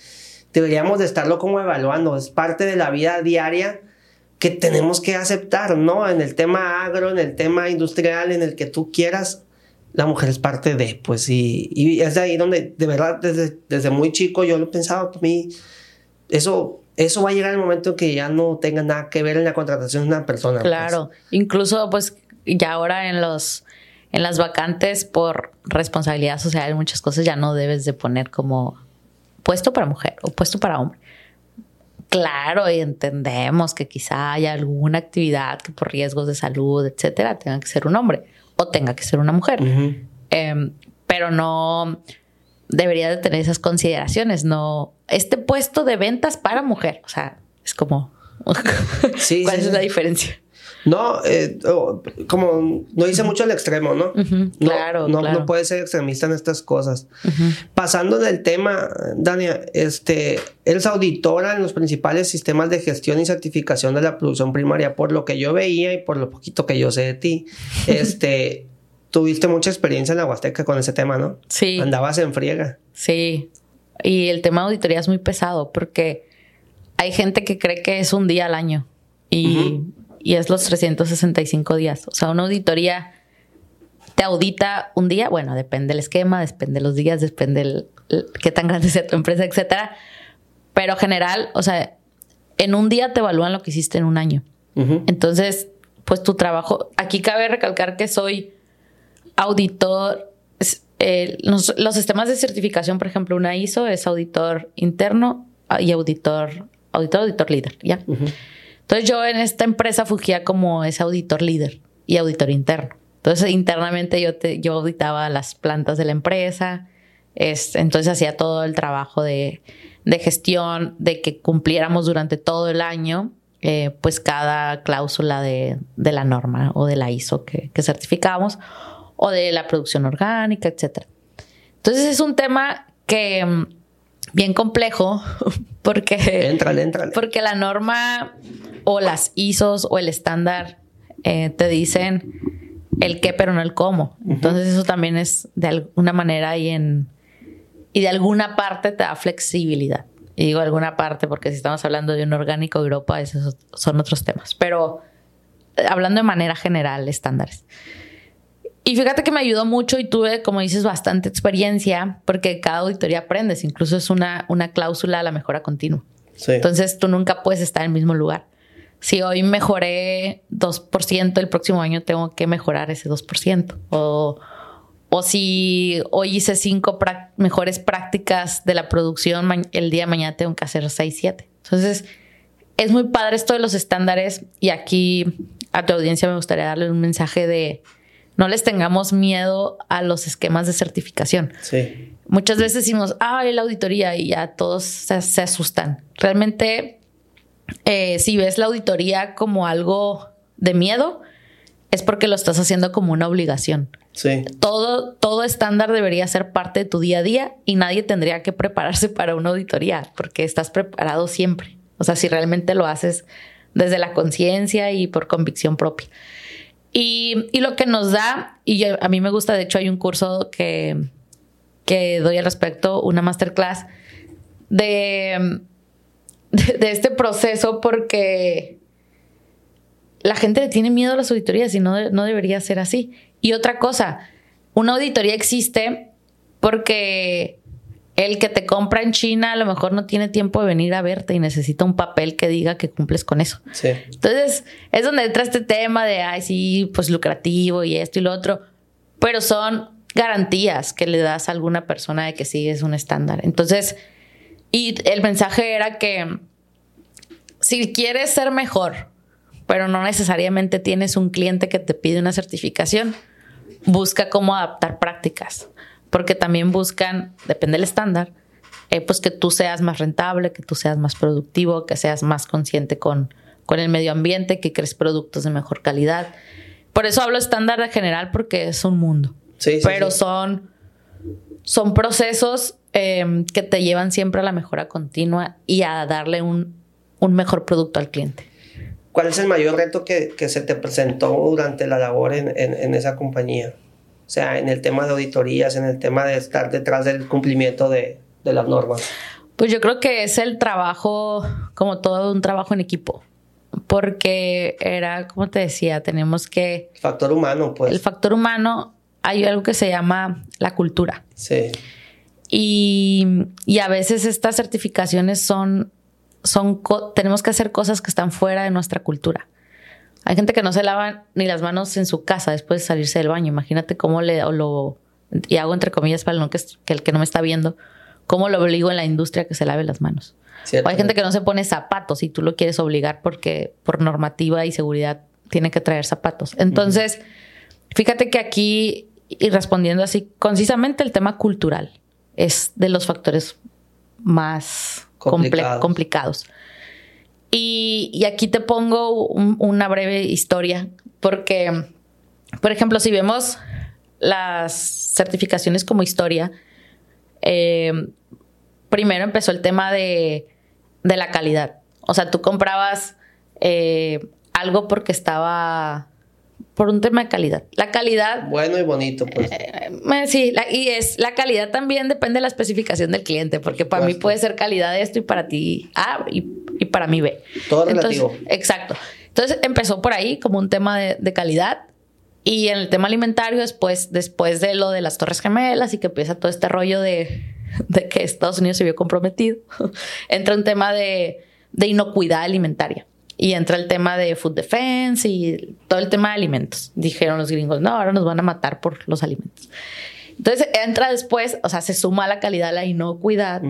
deberíamos de estarlo como evaluando, es parte de la vida diaria que tenemos que aceptar, ¿no? En el tema agro, en el tema industrial, en el que tú quieras, la mujer es parte de, pues, y, es de ahí donde, de verdad, desde, desde muy chico yo lo pensaba, para mí, eso, eso va a llegar el momento en que ya no tenga nada que ver en la contratación de una persona. Pues. Claro, incluso, pues, ya ahora en los, en las vacantes por responsabilidad social, muchas cosas ya no debes de poner como puesto para mujer o puesto para hombre Claro, y entendemos que quizá haya alguna actividad que por riesgos de salud, etcétera, tenga que ser un hombre o tenga que ser una mujer. Em, pero no debería de tener esas consideraciones. No, este puesto de ventas para mujer, o sea, es como, <laughs> ¿cuál es la diferencia? No, eh, como no dice mucho al extremo, ¿no? claro, no, no, puede ser extremista en estas cosas. Pasando del tema, Dania, este, eres auditora en los principales sistemas de gestión y certificación de la producción primaria, por lo que yo veía y por lo poquito que yo sé de ti. <laughs> Este, tuviste mucha experiencia en la Huasteca con ese tema, ¿no? Sí. Andabas en friega. Sí. Y el tema de auditoría es muy pesado porque hay gente que cree que es un día al año. Y y es los 365 días. O sea, una auditoría te audita un día, bueno, depende del esquema, depende de los días, depende el, qué tan grande sea tu empresa, etcétera. Pero general, o sea, en un día te evalúan lo que hiciste en un año. Entonces, pues tu trabajo, aquí cabe recalcar que soy auditor, eh, los, sistemas de certificación, por ejemplo, una ISO es auditor interno y auditor, auditor, auditor líder, ¿ya? Entonces yo en esta empresa fugía como ese auditor líder y auditor interno. Entonces internamente yo, yo auditaba las plantas de la empresa, es, entonces hacía todo el trabajo de, de, gestión, de que cumpliéramos durante todo el año eh, pues cada cláusula de, de, la norma o de la ISO que, que certificamos o de la producción orgánica, etc. Entonces es un tema que mm, bien complejo <laughs> porque, entrale, porque la norma o las ISOs o el estándar eh, te dicen el qué, pero no el cómo. Entonces eso también es de alguna manera y en y de alguna parte te da flexibilidad. Y digo alguna parte porque si estamos hablando de un orgánico Europa, esos son otros temas. Pero eh, hablando de manera general, estándares. Y fíjate que me ayudó mucho y tuve, como dices, bastante experiencia porque cada auditoría aprendes. Incluso es una, una cláusula a la mejora continua. Entonces tú nunca puedes estar en el mismo lugar si hoy mejoré 2%, el próximo año tengo que mejorar ese 2%. O, o si hoy hice cinco mejores prácticas de la producción, el día de mañana tengo que hacer 6, 7. Entonces, es muy padre esto de los estándares y aquí a tu audiencia me gustaría darle un mensaje de no les tengamos miedo a los esquemas de certificación. Sí. Muchas veces decimos, ah, la auditoría y ya todos se asustan. Realmente eh, si ves la auditoría como algo de miedo, es porque lo estás haciendo como una obligación. Sí. Todo, todo estándar debería ser parte de tu día a día y nadie tendría que prepararse para una auditoría porque estás preparado siempre. O sea, si realmente lo haces desde la conciencia y por convicción propia. Y, lo que nos da, y a mí me gusta, de hecho hay un curso que, que doy al respecto, una masterclass, de de, este proceso porque la gente le tiene miedo a las auditorías y no, no debería ser así. Y otra cosa, una auditoría existe porque el que te compra en China a lo mejor no tiene tiempo de venir a verte y necesita un papel que diga que cumples con eso. Sí. Entonces, es donde entra este tema de, ay, sí, pues lucrativo y esto y lo otro, pero son garantías que le das a alguna persona de que sigues un estándar. Entonces, y el mensaje era que si quieres ser mejor, pero no necesariamente tienes un cliente que te pide una certificación, busca cómo adaptar prácticas, porque también buscan, depende del estándar, eh, pues que tú seas más rentable, que tú seas más productivo, que seas más consciente con, con el medio ambiente, que crees productos de mejor calidad. Por eso hablo estándar de general porque es un mundo. Sí, pero son son procesos Em, que te llevan siempre a la mejora continua y a darle un, mejor producto al cliente. ¿Cuál es el mayor reto que, se te presentó durante la labor en, esa compañía? O sea, en el tema de auditorías, en el tema de estar detrás del cumplimiento de, las normas. Pues yo creo que es el trabajo, como todo un trabajo en equipo. Porque era, como te decía, tenemos que... factor humano, pues. El factor humano, hay algo que se llama la cultura. Sí. Y, a veces estas certificaciones son, son, tenemos que hacer cosas que están fuera de nuestra cultura. Hay gente que no se lava ni las manos en su casa después de salirse del baño. Imagínate cómo le, lo, y hago entre comillas para el que, el que no me está viendo, ¿cómo lo obligo en la industria que se lave las manos? O hay gente que no se pone zapatos y tú lo quieres obligar porque por normativa y seguridad tiene que traer zapatos. Entonces, fíjate que aquí, y respondiendo así concisamente, el tema cultural es de los factores más complicados. Y, aquí te pongo una breve historia, porque, por ejemplo, si vemos las certificaciones como historia, eh, primero empezó el tema de, la calidad. O sea, tú comprabas eh, algo porque estaba por un tema de calidad. La calidad. Bueno y bonito, pues. Eh, eh, sí, y es la calidad también depende de la especificación del cliente, porque para mí puede ser calidad esto y para ti A y, para mí B. Todo relativo. Exacto. Entonces empezó por ahí como un tema de, de, calidad. Y en el tema alimentario, después, después de lo de las Torres Gemelas y que empieza todo este rollo de, de que Estados Unidos se vio comprometido, <laughs> entra un tema de, de inocuidad alimentaria. Y entra el tema de food defense y todo el tema de alimentos. Dijeron los gringos, no, ahora nos van a matar por los alimentos. Entonces entra después, o sea, se suma la calidad, la inocuidad.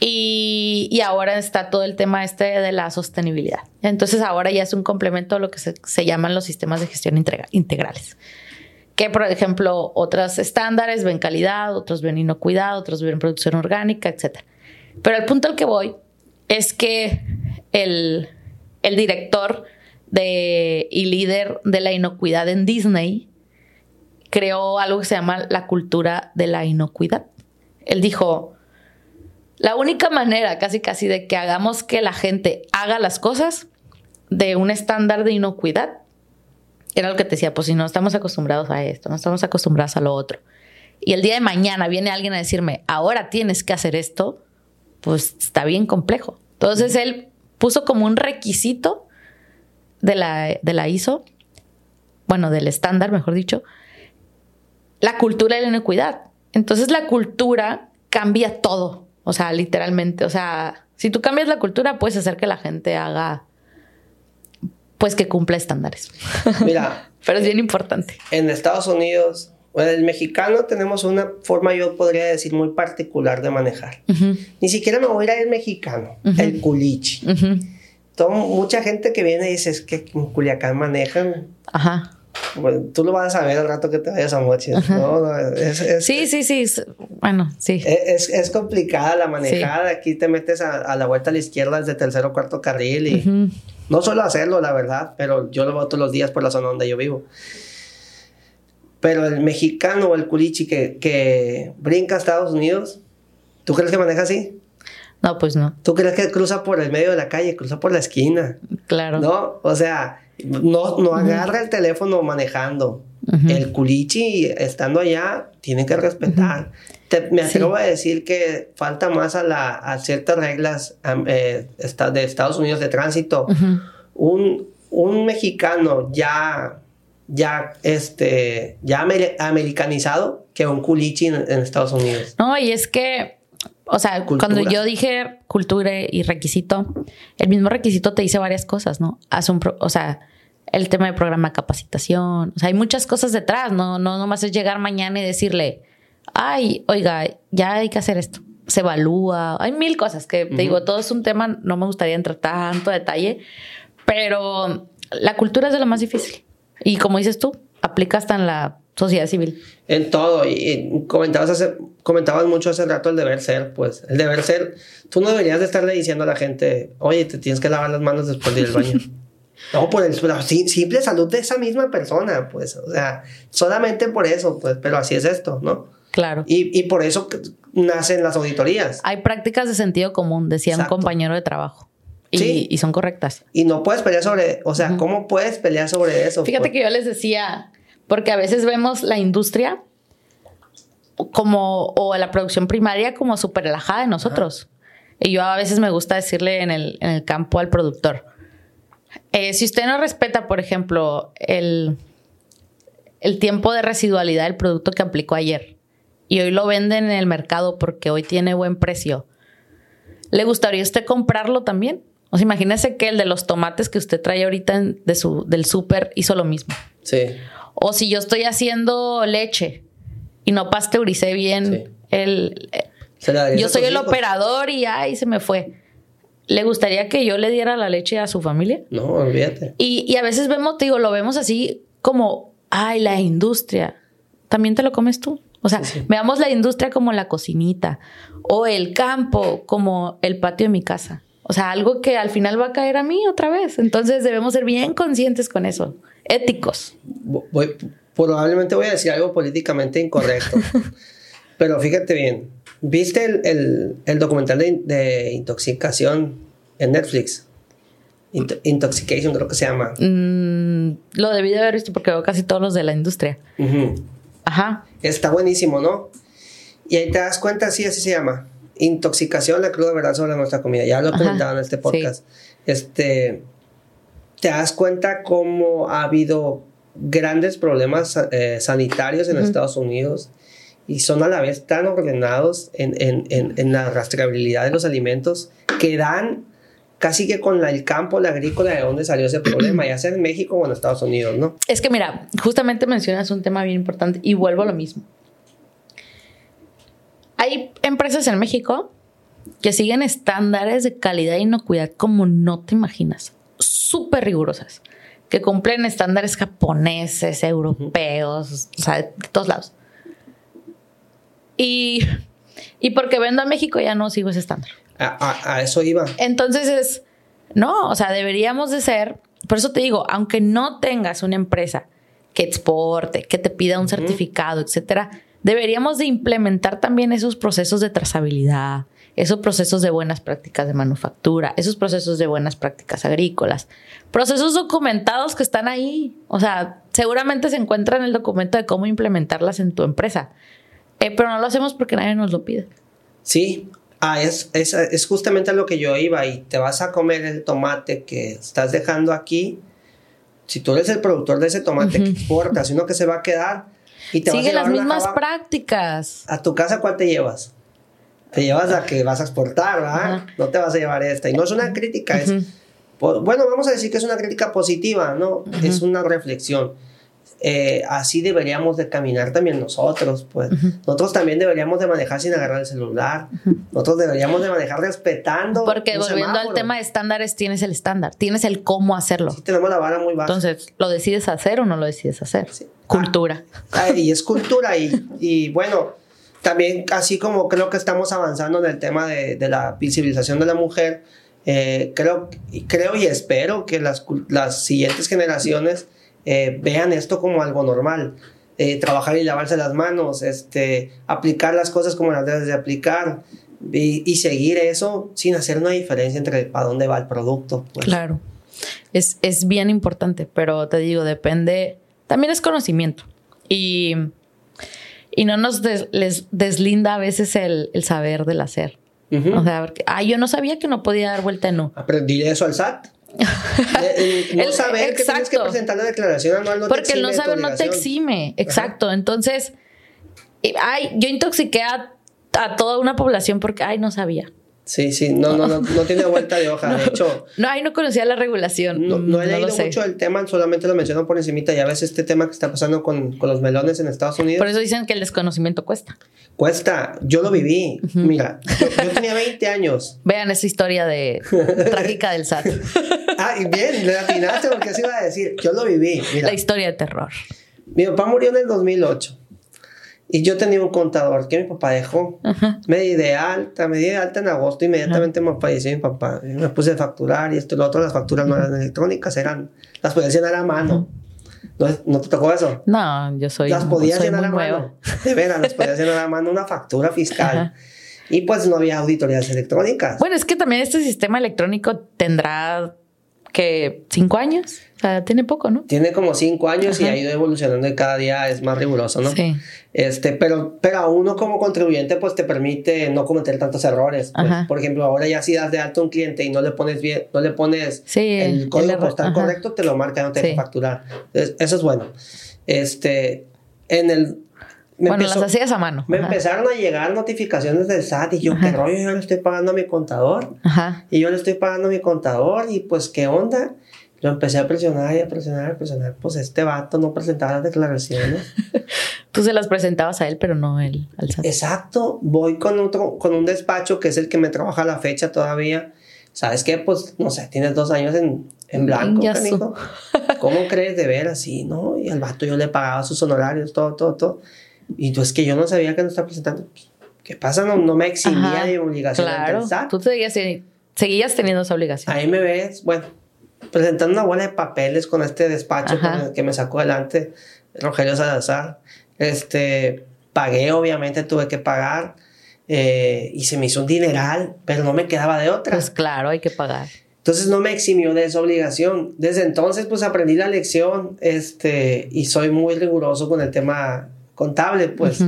y, y, ahora está todo el tema este de la sostenibilidad. Entonces ahora ya es un complemento a lo que se, se llaman los sistemas de gestión integrales. Que, por ejemplo, otros estándares ven calidad, otros ven inocuidad, otros ven producción orgánica, etc. Pero el punto al que voy es que el, el director y líder de la inocuidad en Disney, creó algo que se llama la cultura de la inocuidad. Él dijo, la única manera casi casi de que hagamos que la gente haga las cosas de un estándar de inocuidad, era lo que te decía, pues si no estamos acostumbrados a esto, no estamos acostumbrados a lo otro. Y el día de mañana viene alguien a decirme, ahora tienes que hacer esto, pues está bien complejo. Entonces él puso como un requisito de la, de la ISO, bueno, del estándar, mejor dicho, la cultura de la inocuidad. Entonces la cultura cambia todo, o sea, literalmente, o sea, si tú cambias la cultura, puedes hacer que la gente haga, pues que cumpla estándares. Mira, <laughs> pero es bien importante. En Estados Unidos, bueno, el mexicano tenemos una forma, yo podría decir, muy particular de manejar. Ni siquiera me voy a ir al mexicano, el culichi. mucha gente que viene y dice, es que en Culiacán manejan. Ajá. tú lo vas a saber al rato que te vayas a Mochis. sí, sí, sí. Bueno, sí. Es, complicada la manejada. Aquí te metes a, la vuelta a la izquierda desde tercer o cuarto carril y no suelo hacerlo, la verdad, pero yo lo veo todos los días por la zona donde yo vivo. Pero el mexicano o el culichi que, que brinca a Estados Unidos, ¿tú crees que maneja así? No, pues no. ¿Tú crees que cruza por el medio de la calle, cruza por la esquina? Claro. ¿No? O sea, no, no agarra el teléfono manejando. El culichi, estando allá, tiene que respetar. me atrevo a decir que falta más a, la, a ciertas reglas eh, de Estados Unidos de tránsito. un, un mexicano ya ya, este, ya americanizado que un culichi en, Estados Unidos. No, y es que, o sea, cuando yo dije cultura y requisito, el mismo requisito te dice varias cosas, ¿no? Hace un, o sea, el tema de programa de capacitación, o sea, hay muchas cosas detrás, no, no nomás es llegar mañana y decirle, ay, oiga, ya hay que hacer esto. Se evalúa, hay mil cosas que te digo, todo es un tema, no me gustaría entrar tanto detalle, pero la cultura es de lo más difícil. Y como dices tú, aplica hasta en la sociedad civil. En todo. Y, comentabas, hace, comentabas mucho hace rato el deber ser, pues. El deber ser, tú no deberías de estarle diciendo a la gente, oye, te tienes que lavar las manos después de ir al baño. <laughs> no, por el, la simple salud de esa misma persona, pues. O sea, solamente por eso, pues. Pero así es esto, ¿no? Claro. Y, y por eso nacen las auditorías. Hay prácticas de sentido común, decía un compañero de trabajo. Y, son correctas. Y no puedes pelear sobre, o sea, ¿cómo puedes pelear sobre eso? Fíjate pues que yo les decía, porque a veces vemos la industria como, o la producción primaria como súper relajada de nosotros. Y yo a veces me gusta decirle en el, en el campo al productor, eh, si usted no respeta, por ejemplo, el, el tiempo de residualidad del producto que aplicó ayer y hoy lo venden en el mercado porque hoy tiene buen precio, ¿le gustaría usted comprarlo también? O sea, imagínese que el de los tomates que usted trae ahorita de su, del súper hizo lo mismo. Sí. O si yo estoy haciendo leche y no pasteuricé bien el... yo soy el operador y ahí se me fue. ¿Le gustaría que yo le diera la leche a su familia? No, olvídate. Y, y a veces vemos, digo, lo vemos así como, ay, la industria. ¿También te lo comes tú? O sea, veamos la industria como la cocinita o el campo como el patio de mi casa. O sea, algo que al final va a caer a mí otra vez. Entonces debemos ser bien conscientes con eso, éticos. Voy, probablemente voy a decir algo políticamente incorrecto, <laughs> pero fíjate bien. ¿Viste el, documental de, intoxicación en Netflix? Intoxication creo que se llama. Mm, lo debí de haber visto porque veo casi todos los de la industria. Ajá. Está buenísimo, ¿no? Y ahí te das cuenta, sí, así se llama. Intoxicación, la cruda verdad sobre nuestra comida. Ya lo he comentado en este podcast. Este, te das cuenta cómo ha habido grandes problemas eh, sanitarios en Estados Unidos y son a la vez tan ordenados en, en, en, la rastreabilidad de los alimentos que dan casi que con el campo, la agrícola, de dónde salió ese <clears throat> problema, ya sea en México o en Estados Unidos, ¿no? Es que mira, justamente mencionas un tema bien importante y vuelvo a lo mismo. Empresas en México que siguen estándares de calidad e inocuidad como no te imaginas, súper rigurosas, que cumplen estándares japoneses, europeos, o sea, de todos lados. Y, y porque vendo a México ya no sigo ese estándar. A, eso iba. Entonces es, no, o sea, deberíamos de ser, por eso te digo, aunque no tengas una empresa que exporte, que te pida un certificado, etcétera, deberíamos de implementar también esos procesos de trazabilidad, esos procesos de buenas prácticas de manufactura, esos procesos de buenas prácticas agrícolas, procesos documentados que están ahí. O sea, seguramente se encuentra en el documento de cómo implementarlas en tu empresa, eh, pero no lo hacemos porque nadie nos lo pide. Sí, ah, es, es, es justamente lo que yo iba. Y te vas a comer el tomate que estás dejando aquí. Si tú eres el productor de ese tomate que exportas, uno que se va a quedar, Sigue las mismas prácticas. ¿A tu casa cuál te llevas? Te llevas a que vas a exportar, ¿verdad? No te vas a llevar esta. Y no es una crítica, es. Bueno, vamos a decir que es una crítica positiva, ¿no? Es una reflexión. Eh, así deberíamos de caminar también nosotros, pues. Nosotros también deberíamos de manejar sin agarrar el celular. Nosotros deberíamos de manejar respetando. Porque volviendo al tema de estándares, tienes el estándar, tienes el cómo hacerlo. Sí, tenemos la vara muy baja. Entonces, ¿lo decides hacer o no lo decides hacer? Cultura. Ah, y es cultura y, y, bueno, también así como creo que estamos avanzando en el tema de, de la visibilización de la mujer, eh, creo, creo y espero que las, las siguientes generaciones eh, vean esto como algo normal. Eh, trabajar y lavarse las manos, este, aplicar las cosas como las debes de aplicar y, seguir eso sin hacer una diferencia entre para dónde va el producto. Pues. Claro, es, es, bien importante, pero te digo, depende, también es conocimiento y, y no nos les deslinda a veces el, el saber del hacer. O sea, porque, ah, yo no sabía que no podía dar vuelta en no. Aprendí eso al SAT. <laughs> no saber que tienes que presentar la declaración anual no Porque el no saber no te exime. Exacto. Entonces, ay, yo intoxiqué a, a, toda una población porque, ay, no sabía. Sí, sí, no, no, no, no tiene vuelta de hoja. de <laughs> hecho, no, ahí no conocía la regulación. No, he leído mucho el tema, solamente lo menciono por encimita. Ya ves este tema que está pasando con, con, los melones en Estados Unidos. Por eso dicen que el desconocimiento cuesta. Cuesta, yo lo viví. Mira, yo, tenía 20 años. <laughs> Vean esa historia de trágica del SAT. <laughs> ah, y bien, le atinaste porque así iba a decir. Yo lo viví. La historia de terror. Mi papá murió en el 2008. Y yo tenía un contador que mi papá dejó. Me di de alta, me di de alta en agosto, inmediatamente me falleció mi papá. Me puse a facturar y esto y lo otro, las facturas no eran electrónicas, eran, las podías llenar a mano. ¿No, ¿No, te tocó eso? No, yo soy. Las podías llenar a mano. De veras, las podías llenar a mano una factura fiscal. Y pues no había auditorías electrónicas. Bueno, es que también este sistema electrónico tendrá que cinco años. O sea, tiene poco, ¿no? Tiene como cinco años y ha ido evolucionando y cada día es más riguroso, ¿no? Sí. Este, pero, pero a uno como contribuyente, pues te permite no cometer tantos errores. Pues. Por ejemplo, ahora ya si das de alto a un cliente y no le pones bien, no le pones el código postal correcto, te lo marca, no te deja facturar. eso es bueno. Este, en el bueno, las hacías a mano. Me empezaron a llegar notificaciones del SAT y yo, qué rollo, yo le estoy pagando a mi contador. Ajá. Y yo le estoy pagando a mi contador y pues, ¿qué onda? Lo empecé a presionar y a presionar, a presionar. Pues este vato no presentaba las declaraciones. <laughs> Tú se las presentabas a él, pero no él al SAT. Exacto. Voy con otro, con un despacho que es el que me trabaja a la fecha todavía. ¿Sabes qué? Pues, no sé, tienes dos años en, en blanco, canijo. ¿Cómo crees de ver así, no? Y al vato yo le pagaba sus honorarios, todo, todo, todo. Y tú es que yo no sabía que nos estaba presentando. ¿Qué pasa? No, no me eximía de obligación claro. Tú seguías, seguías teniendo esa obligación. Ahí me ves, bueno, presentando una bola de papeles con este despacho que me, sacó adelante Rogelio Salazar. Este, pagué, obviamente tuve que pagar. Eh, y se me hizo un dineral, pero no me quedaba de otra. Pues claro, hay que pagar. Entonces no me eximió de esa obligación. Desde entonces pues aprendí la lección este, y soy muy riguroso con el tema contable, pues.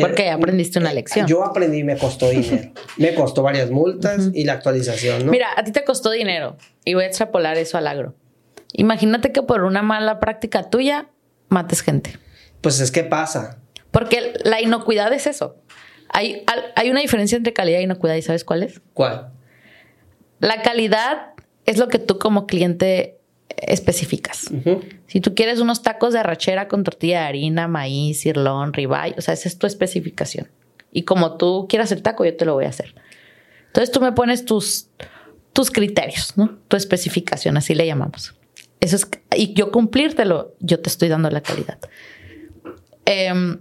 Porque aprendiste una lección. Yo aprendí, me costó dinero. <laughs> me costó varias multas y la actualización, ¿no? Mira, a ti te costó dinero y voy a extrapolar eso al agro. Imagínate que por una mala práctica tuya mates gente. Pues es que pasa. Porque la inocuidad es eso. Hay, hay una diferencia entre calidad e inocuidad y ¿sabes cuál es? ¿Cuál? La calidad es lo que tú como cliente específicas. Si tú quieres unos tacos de arrachera con tortilla de harina, maíz, cirlón, ribeye, o sea, esa es tu especificación. Y como tú quieras el taco, yo te lo voy a hacer. Entonces tú me pones tus, tus criterios, ¿no? Tu especificación, así le llamamos. Eso es, y yo cumplírtelo, yo te estoy dando la calidad. Em,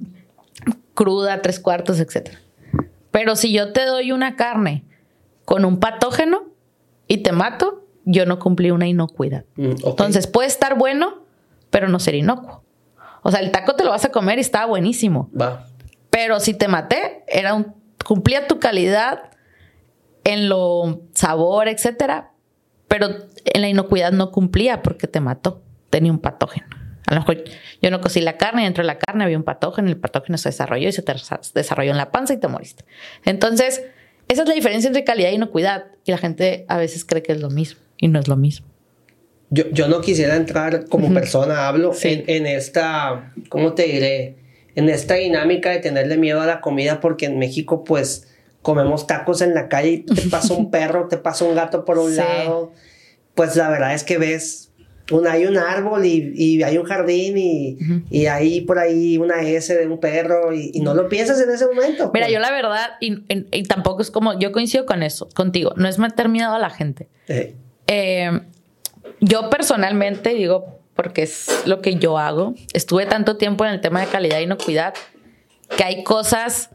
cruda, tres cuartos, etc. Pero si yo te doy una carne con un patógeno y te mato, yo no cumplí una inocuidad. Mm, Entonces puede estar bueno, pero no ser inocuo. O sea, el taco te lo vas a comer y estaba buenísimo. Va. Pero si te maté, era un, cumplía tu calidad en lo sabor, etcétera, pero en la inocuidad no cumplía porque te mató. Tenía un patógeno. A lo mejor yo no cocí la carne y dentro de la carne había un patógeno y el patógeno se desarrolló y se desarrolló en la panza y te moriste. Entonces, esa es la diferencia entre calidad e inocuidad y la gente a veces cree que es lo mismo y no es lo mismo. Yo, yo no quisiera entrar como persona, hablo en, en, esta, ¿cómo te diré? En esta dinámica de tenerle miedo a la comida porque en México pues comemos tacos en la calle y te <laughs> pasa un perro, te pasa un gato por un lado. Pues la verdad es que ves, una, hay un árbol y, y hay un jardín y, y, hay por ahí una S de un perro y, no lo piensas en ese momento. Mira, pues. yo la verdad, y, y, tampoco es como, yo coincido con eso, contigo, no es meter miedo a la gente. Eh. Eh, yo personalmente digo, porque es lo que yo hago, estuve tanto tiempo en el tema de calidad y inocuidad, que hay cosas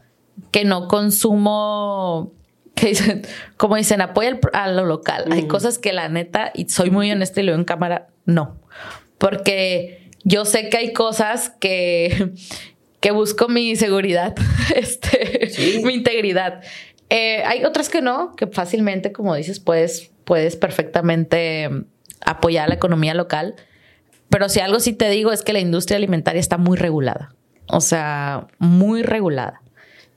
que no consumo, <laughs> que dicen, como dicen, apoya a lo local. Hay cosas que la neta, y soy muy honesta y lo veo en cámara, no. Porque yo sé que hay cosas que, <laughs> que busco mi seguridad, <laughs> este, mi integridad. Eh, hay otras que no, que fácilmente, como dices, puedes puedes perfectamente apoyar la economía local. Pero si algo sí te digo es que la industria alimentaria está muy regulada. O sea, muy regulada.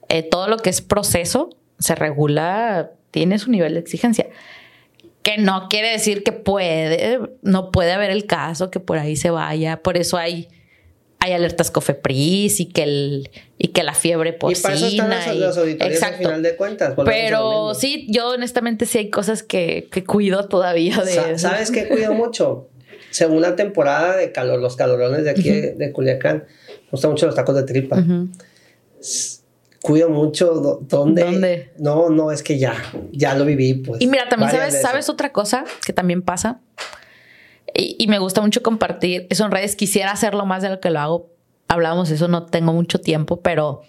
Eh, todo lo que es proceso se regula, tiene su nivel de exigencia. Que no quiere decir que puede, no puede haber el caso que por ahí se vaya. Por eso hay hay alertas COFEPRIS y que el y que la fiebre porcina. Y para eso están auditorías al final de cuentas. Pero sí, yo honestamente sí hay cosas que, que cuido todavía de... ¿Sabes qué cuido mucho? Según la temporada de calor, los calorones de aquí de Culiacán, me gustan mucho los tacos de tripa. Cuido mucho dónde. ¿Dónde? No, no, es que ya, ya lo viví, pues. Y mira, también sabes, ¿sabes otra cosa que también pasa? Y, me gusta mucho compartir eso en redes. Quisiera hacerlo más de lo que lo hago. Hablábamos eso, no tengo mucho tiempo, pero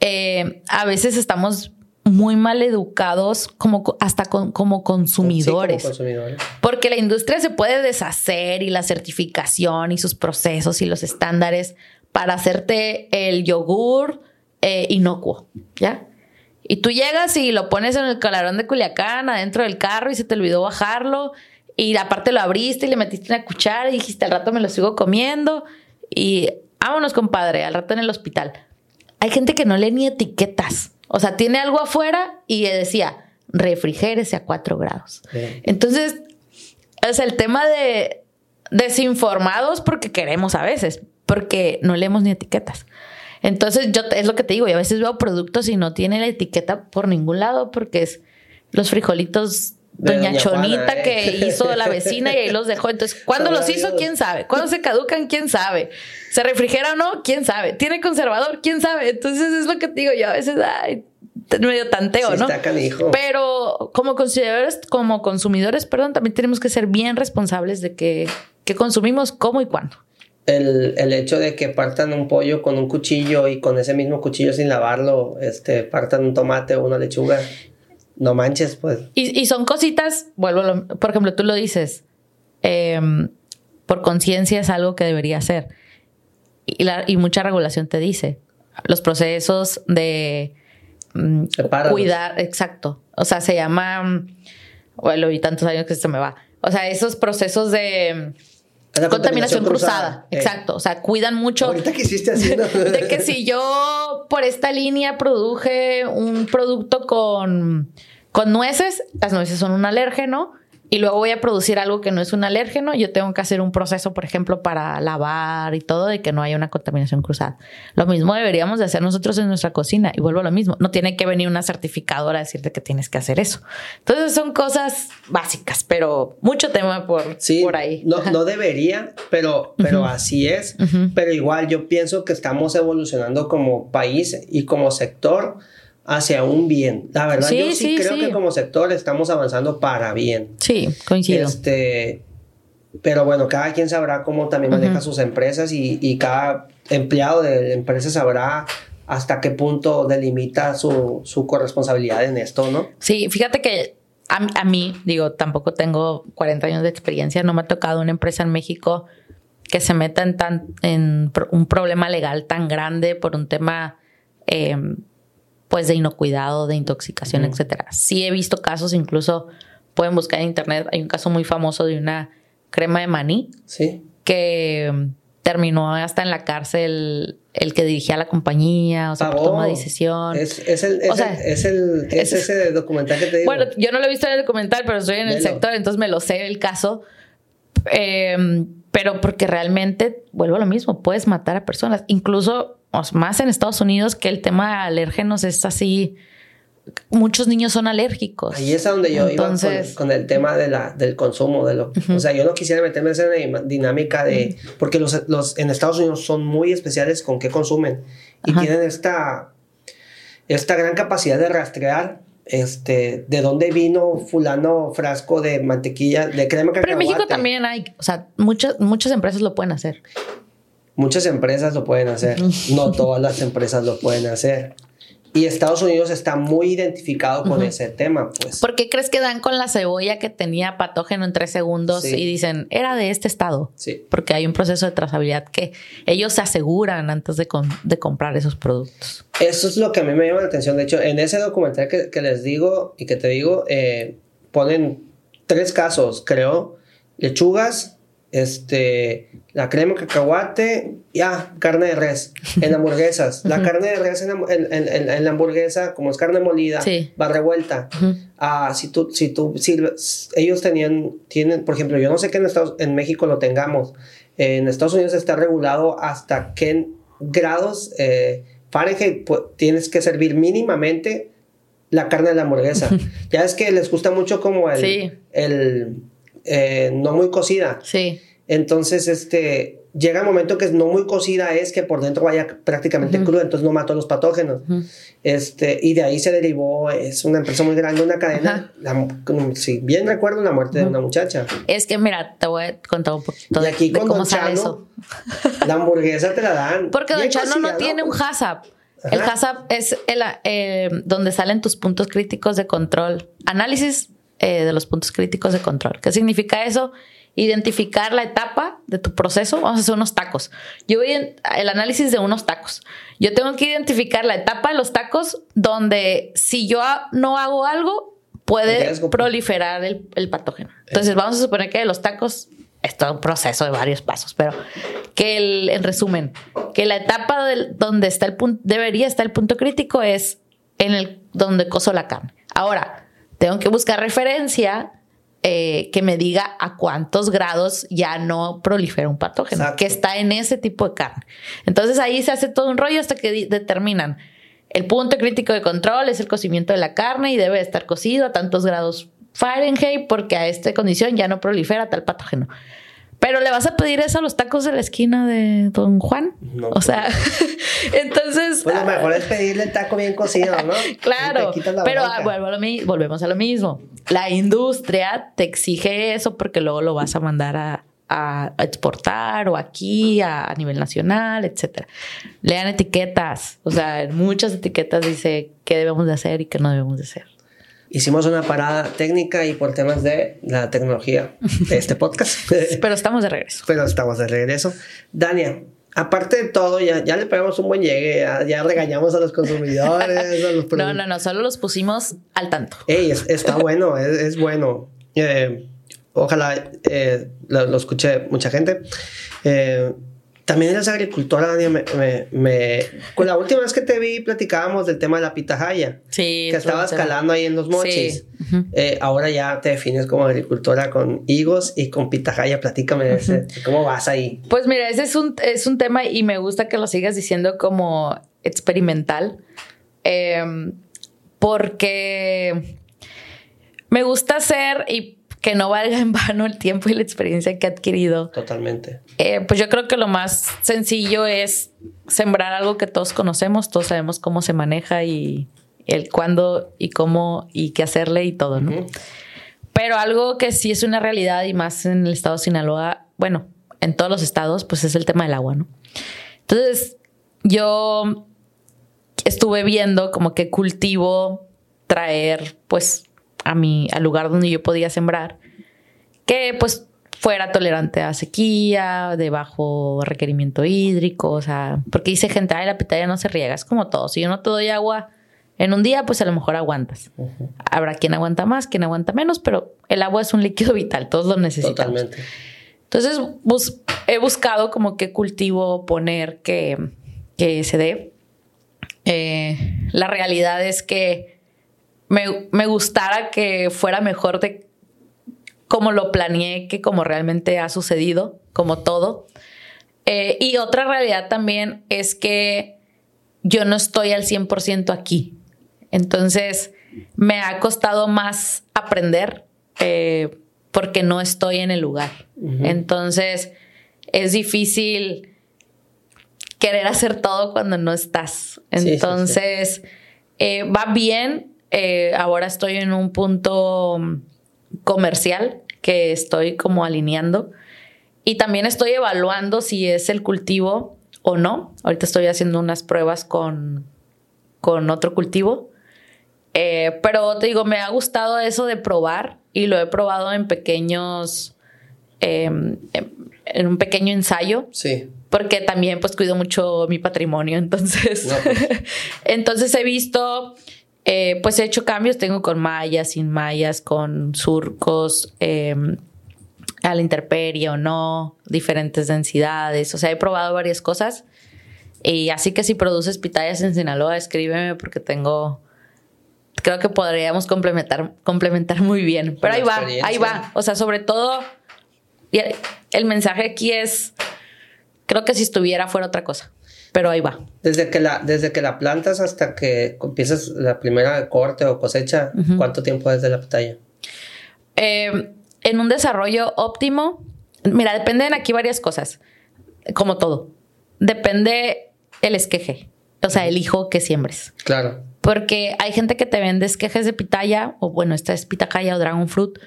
eh, a veces estamos muy mal educados como hasta como, consumidores. Porque la industria se puede deshacer y la certificación y sus procesos y los estándares para hacerte el yogur eh, inocuo, ¿ya? Y tú llegas y lo pones en el calarón de Culiacán adentro del carro y se te olvidó bajarlo y aparte lo abriste y le metiste una cuchara y dijiste, al rato me lo sigo comiendo. Y vámonos, compadre, al rato en el hospital. Hay gente que no lee ni etiquetas. O sea, tiene algo afuera y decía, refrigérese a 4 grados. Entonces, es el tema de desinformados porque queremos a veces, porque no leemos ni etiquetas. Entonces, yo es lo que te digo, y a veces veo productos y no tiene la etiqueta por ningún lado porque es los frijolitos Doña, Chonita ¿eh? que <laughs> hizo la vecina y ahí los dejó. Entonces, ¿cuándo los hizo? ¿Quién sabe? ¿Cuándo se caducan? ¿Quién sabe? ¿Se refrigera o no? ¿Quién sabe? ¿Tiene conservador? ¿Quién sabe? Entonces es lo que te digo yo. A veces, ay, medio tanteo, ¿no? Pero como consumidores, como consumidores, perdón, también tenemos que ser bien responsables de que, que consumimos, cómo y cuándo. El, el, hecho de que partan un pollo con un cuchillo y con ese mismo cuchillo sin lavarlo, este, partan un tomate o una lechuga, no manches, pues. Y, y son cositas, vuelvo, por ejemplo, tú lo dices, em, por conciencia es algo que debería hacer. Y, la, y mucha regulación te dice, los procesos de Mm, cuidar, exacto. O sea, se llama, bueno, y tantos años que esto me va. O sea, esos procesos de contaminación, cruzada. Eh. Exacto. O sea, cuidan mucho. Ahorita que hiciste <laughs> de que si yo por esta línea produje un producto con, con nueces, las nueces son un alérgeno y luego voy a producir algo que no es un alérgeno, yo tengo que hacer un proceso, por ejemplo, para lavar y todo, de que no haya una contaminación cruzada. Lo mismo deberíamos de hacer nosotros en nuestra cocina. Y vuelvo a lo mismo, no tiene que venir una certificadora a decirte que tienes que hacer eso. Entonces son cosas básicas, pero mucho tema por, por ahí. No, no debería, pero, pero así es. Pero igual yo pienso que estamos evolucionando como país y como sector hacia un bien. La verdad, yo sí, creo que como sector estamos avanzando para bien. Sí, coincido. Este, pero bueno, cada quien sabrá cómo también maneja sus empresas y, y, cada empleado de empresa sabrá hasta qué punto delimita su, su corresponsabilidad en esto, ¿no? Sí, fíjate que a, a, mí, digo, tampoco tengo 40 años de experiencia, no me ha tocado una empresa en México que se meta en, tan, en un problema legal tan grande por un tema... Eh, pues de inocuidad, de intoxicación, etcétera. Sí he visto casos, incluso pueden buscar en internet, hay un caso muy famoso de una crema de maní sí. que mm, terminó hasta en la cárcel el que dirigía la compañía, o sea, por toma de decisión. Es, es, el, es, el, es, ese documental que te digo. Bueno, yo no lo he visto en el documental, pero estoy en el sector, entonces me lo sé el caso. Em, pero porque realmente, vuelvo a lo mismo, puedes matar a personas. Incluso más en Estados Unidos que el tema de alérgenos es así. Muchos niños son alérgicos. Ahí es a donde yo iba con, el tema de la, del consumo. De lo, O sea, yo no quisiera meterme en esa dinámica de. Porque los, los, en Estados Unidos son muy especiales con qué consumen. Y tienen esta, esta gran capacidad de rastrear este, de dónde vino fulano frasco de mantequilla, de crema Pero en México también hay, o sea, muchas, muchas empresas lo pueden hacer. Muchas empresas lo pueden hacer, <laughs> no todas las empresas lo pueden hacer. Y Estados Unidos está muy identificado con ese tema, pues. ¿Por qué crees que dan con la cebolla que tenía patógeno en tres segundos y dicen, era de este estado? Sí. Porque hay un proceso de trazabilidad que ellos se aseguran antes de, de comprar esos productos. Eso es lo que a mí me llama la atención. De hecho, en ese documental que, que les digo y que te digo, eh, ponen tres casos, creo. Lechugas, este, la crema cacahuate, ya, carne de res en <laughs> hamburguesas. La carne de res en, la hamburguesa, como es carne molida, va revuelta. Ah, si tú, si tú, si ellos tenían, tienen, por ejemplo, yo no sé que en, Estados, en México lo tengamos. En Estados Unidos está regulado hasta qué grados eh, Fahrenheit tienes que servir mínimamente la carne de la hamburguesa. <laughs> ya es que les gusta mucho como el, el eh, no muy cocida. Sí. Entonces, este, llega el momento que no muy cocida es que por dentro vaya prácticamente crudo, entonces no mató los patógenos. Este, y de ahí se derivó, es una empresa muy grande, una cadena, si bien recuerdo, la muerte de una muchacha. Es que, mira, te voy a contar un poquito de, aquí cómo sale eso. La hamburguesa te la dan. Porque Don Chano no tiene un HACCP. El HACCP es el, eh, donde salen tus puntos críticos de control. Análisis eh, de los puntos críticos de control. ¿Qué significa eso? Identificar la etapa de tu proceso. Vamos a hacer unos tacos. Yo voy en el análisis de unos tacos. Yo tengo que identificar la etapa de los tacos donde si yo no hago algo, puede proliferar el, patógeno. Entonces, vamos a suponer que de los tacos es todo un proceso de varios pasos, pero que el, en resumen, que la etapa donde está el punto, debería estar el punto crítico es en el donde coso la carne. Ahora, tengo que buscar referencia eh, que me diga a cuántos grados ya no prolifera un patógeno que está en ese tipo de carne. Entonces ahí se hace todo un rollo hasta que determinan el punto crítico de control es el cocimiento de la carne y debe estar cocido a tantos grados Fahrenheit porque a esta condición ya no prolifera tal patógeno. Pero le vas a pedir eso a los tacos de la esquina de Don Juan. o pues sea, <laughs> entonces. Pues lo mejor es pedirle el taco bien cocido, ¿no? <laughs> claro. Pero ah, volvemos a lo mismo. La industria te exige eso porque luego lo vas a mandar a, exportar o aquí a, nivel nacional, etcétera. Lean etiquetas. O sea, en muchas etiquetas dice qué debemos de hacer y qué no debemos de hacer hicimos una parada técnica y por temas de la tecnología de este podcast. <laughs> Pero estamos de regreso. Pero estamos de regreso. Dania, aparte de todo, ya, ya le pegamos un buen llegue, ya, regañamos a los consumidores. <laughs> no, no, no, solo los pusimos al tanto. Ey, está bueno, <laughs> es, bueno. Eh, ojalá eh, lo, lo, escuche mucha gente. Eh, también eres agricultora, me, me, Con la última vez que te vi platicábamos del tema de la pitahaya. Sí. Que estabas calando ahí en los mochis. Eh, ahora ya te defines como agricultora con higos y con pitahaya. Platícame de ese, cómo vas ahí. Pues mira, ese es un, es un tema y me gusta que lo sigas diciendo como experimental. Em, porque me gusta hacer y que no valga en vano el tiempo y la experiencia que he adquirido. Totalmente. Eh, pues yo creo que lo más sencillo es sembrar algo que todos conocemos, todos sabemos cómo se maneja y el cuándo y cómo y qué hacerle y todo, ¿no? Pero algo que sí es una realidad y más en el estado de Sinaloa, bueno, en todos los estados, pues es el tema del agua, ¿no? Entonces, yo estuve viendo como que cultivo traer, pues, a mi, al lugar donde yo podía sembrar, que pues fuera tolerante a sequía, de bajo requerimiento hídrico, o sea, porque dice gente, ay, la pitaya no se riega, es como todo, si yo no te doy agua en un día, pues a lo mejor aguantas. Habrá quien aguanta más, quien aguanta menos, pero el agua es un líquido vital, todos lo necesitamos. Totalmente. Entonces, he buscado como qué cultivo poner que, que se dé. Eh, la realidad es que me, gustara que fuera mejor de como lo planeé que como realmente ha sucedido, como todo. Eh, y otra realidad también es que yo no estoy al 100% aquí. Entonces, me ha costado más aprender eh, porque no estoy en el lugar. Entonces, es difícil querer hacer todo cuando no estás. Entonces, eh, va bien eh, ahora estoy en un punto comercial que estoy como alineando. Y también estoy evaluando si es el cultivo o no. Ahorita estoy haciendo unas pruebas con, con otro cultivo. Eh, pero te digo, me ha gustado eso de probar y lo he probado en pequeños, em, em, en un pequeño ensayo. Sí. Porque también pues cuido mucho mi patrimonio. <laughs> Entonces, pues. <laughs> entonces he visto eh, pues he hecho cambios, tengo con mallas, sin mallas, con surcos, em, a la intemperie o no, diferentes densidades, o sea, he probado varias cosas. Y así que si produces pitayas en Sinaloa, escríbeme porque tengo, creo que podríamos complementar, complementar muy bien. Pero ahí va, ahí va. O sea, sobre todo, el mensaje aquí es, creo que si estuviera fuera otra cosa pero ahí va. Desde que la, desde que la plantas hasta que empiezas la primera corte o cosecha, ¿cuánto tiempo es de la pitaya? Eh, en un desarrollo óptimo, mira, dependen aquí varias cosas, como todo. Depende el esqueje, o sea, el hijo que siembres. Claro. Porque hay gente que te vende esquejes de pitaya, o bueno, esta es pitacaya o dragon fruit,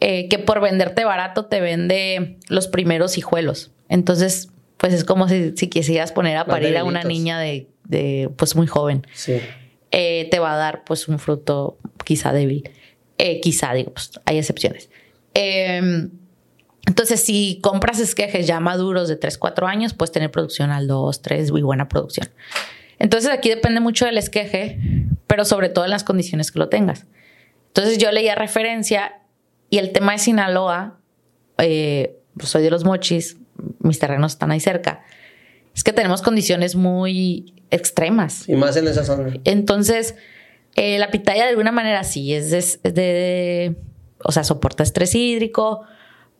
eh, que por venderte barato te vende los primeros hijuelos. Entonces, pues es como si, quisieras poner a parir a una niña de, pues muy joven. Sí. Eh, te va a dar pues un fruto quizá débil. Eh, quizá, digo, pues hay excepciones. Em, entonces, si compras esquejes ya maduros de 3, 4 años, puedes tener producción al 2, 3, muy buena producción. Entonces, aquí depende mucho del esqueje, pero sobre todo en las condiciones que lo tengas. Entonces, yo leía referencia y el tema de Sinaloa, eh, pues soy de los mochis, mis terrenos están ahí cerca, es que tenemos condiciones muy extremas. Y más en esa zona. Entonces, eh, la pitaya de alguna manera sí, es de, o sea, soporta estrés hídrico,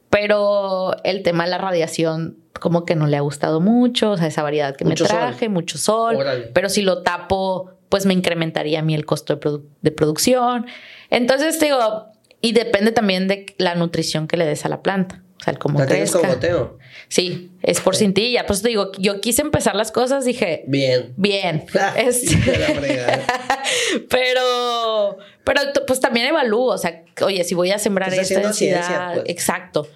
pero el tema de la radiación como que no le ha gustado mucho, o sea, esa variedad que me traje, mucho sol, pero si lo tapo, pues me incrementaría a mí el costo de, de producción. Entonces, digo, y depende también de la nutrición que le des a la planta. O sea, con goteo? Sí, es por cintilla. Pues te digo, yo quise empezar las cosas, dije... Bien. Bien. <laughs> <laughs> pero, pero pues también evalúo. O sea, oye, si voy a sembrar esta densidad... Pues. Exacto.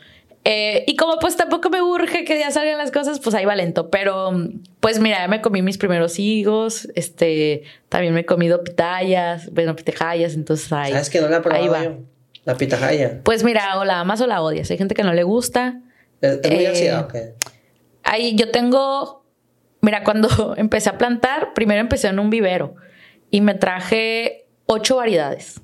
Eh, y como pues tampoco me urge que ya salgan las cosas, pues ahí va lento. Pero pues mira, ya me comí mis primeros higos, este, también me he comido pitayas, bueno, pitejayas, entonces ahí. ¿Sabes que no la he probado ahí va. La pitahaya. Pues mira, o la amas o la odias. Hay gente que no le gusta. Es, muy eh, Ahí yo tengo, mira, cuando <laughs> empecé a plantar, primero empecé en un vivero y me traje ocho variedades.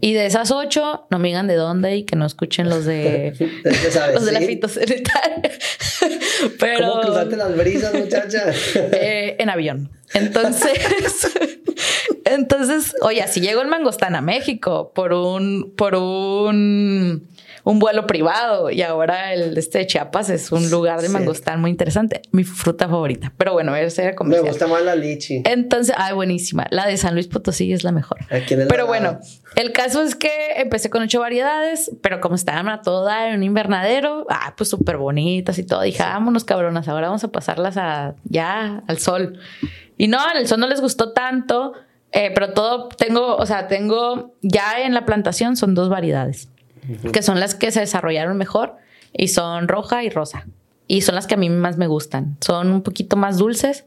Y de esas ocho, no me digan de dónde y que no escuchen los de <laughs> <laughs> los de la fitosanitaria. Pero, ¿Cómo cruzaste las brisas, muchacha? Eh, en avión. Entonces, <laughs> entonces, oye, si llego en Mangostán a México por un, por un un vuelo privado y ahora el este de Chiapas es un lugar de mangostán muy interesante. Mi fruta favorita. Pero bueno, ese era Me gusta más la lichi. Entonces, ay, buenísima. La de San Luis Potosí es la mejor. Pero bueno, el caso es que empecé con ocho variedades, pero como estaban a toda en un invernadero, ah, pues súper bonitas y todo. Dije, vámonos cabronas, ahora vamos a pasarlas a, ya al sol. Y no, en el sol no les gustó tanto. Eh, pero todo tengo, o sea, tengo ya en la plantación son dos variedades que son las que se desarrollaron mejor y son roja y rosa. Y son las que a mí más me gustan. Son un poquito más dulces,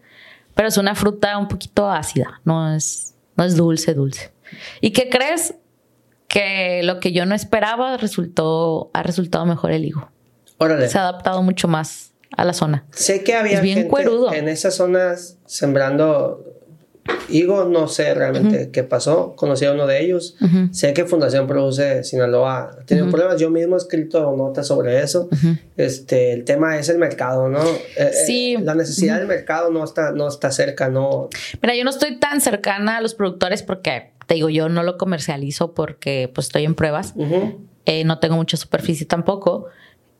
pero es una fruta un poquito ácida, no es, no es dulce, dulce. ¿Y qué crees? Que lo que yo no esperaba resultó, ha resultado mejor el higo. Órale. Se ha adaptado mucho más a la zona. Sé que había bien gente en esas zonas sembrando Higo, no sé realmente qué pasó. Conocí a uno de ellos. Sé que Fundación Produce Sinaloa ha tenido problemas. Yo mismo he escrito notas sobre eso. Este, el tema es el mercado, ¿no? Eh, eh, sí. la necesidad del mercado no está, no está cerca, ¿no? Mira, yo no estoy tan cercana a los productores porque, te digo, yo no lo comercializo porque pues estoy en pruebas. Eh, no tengo mucha superficie tampoco.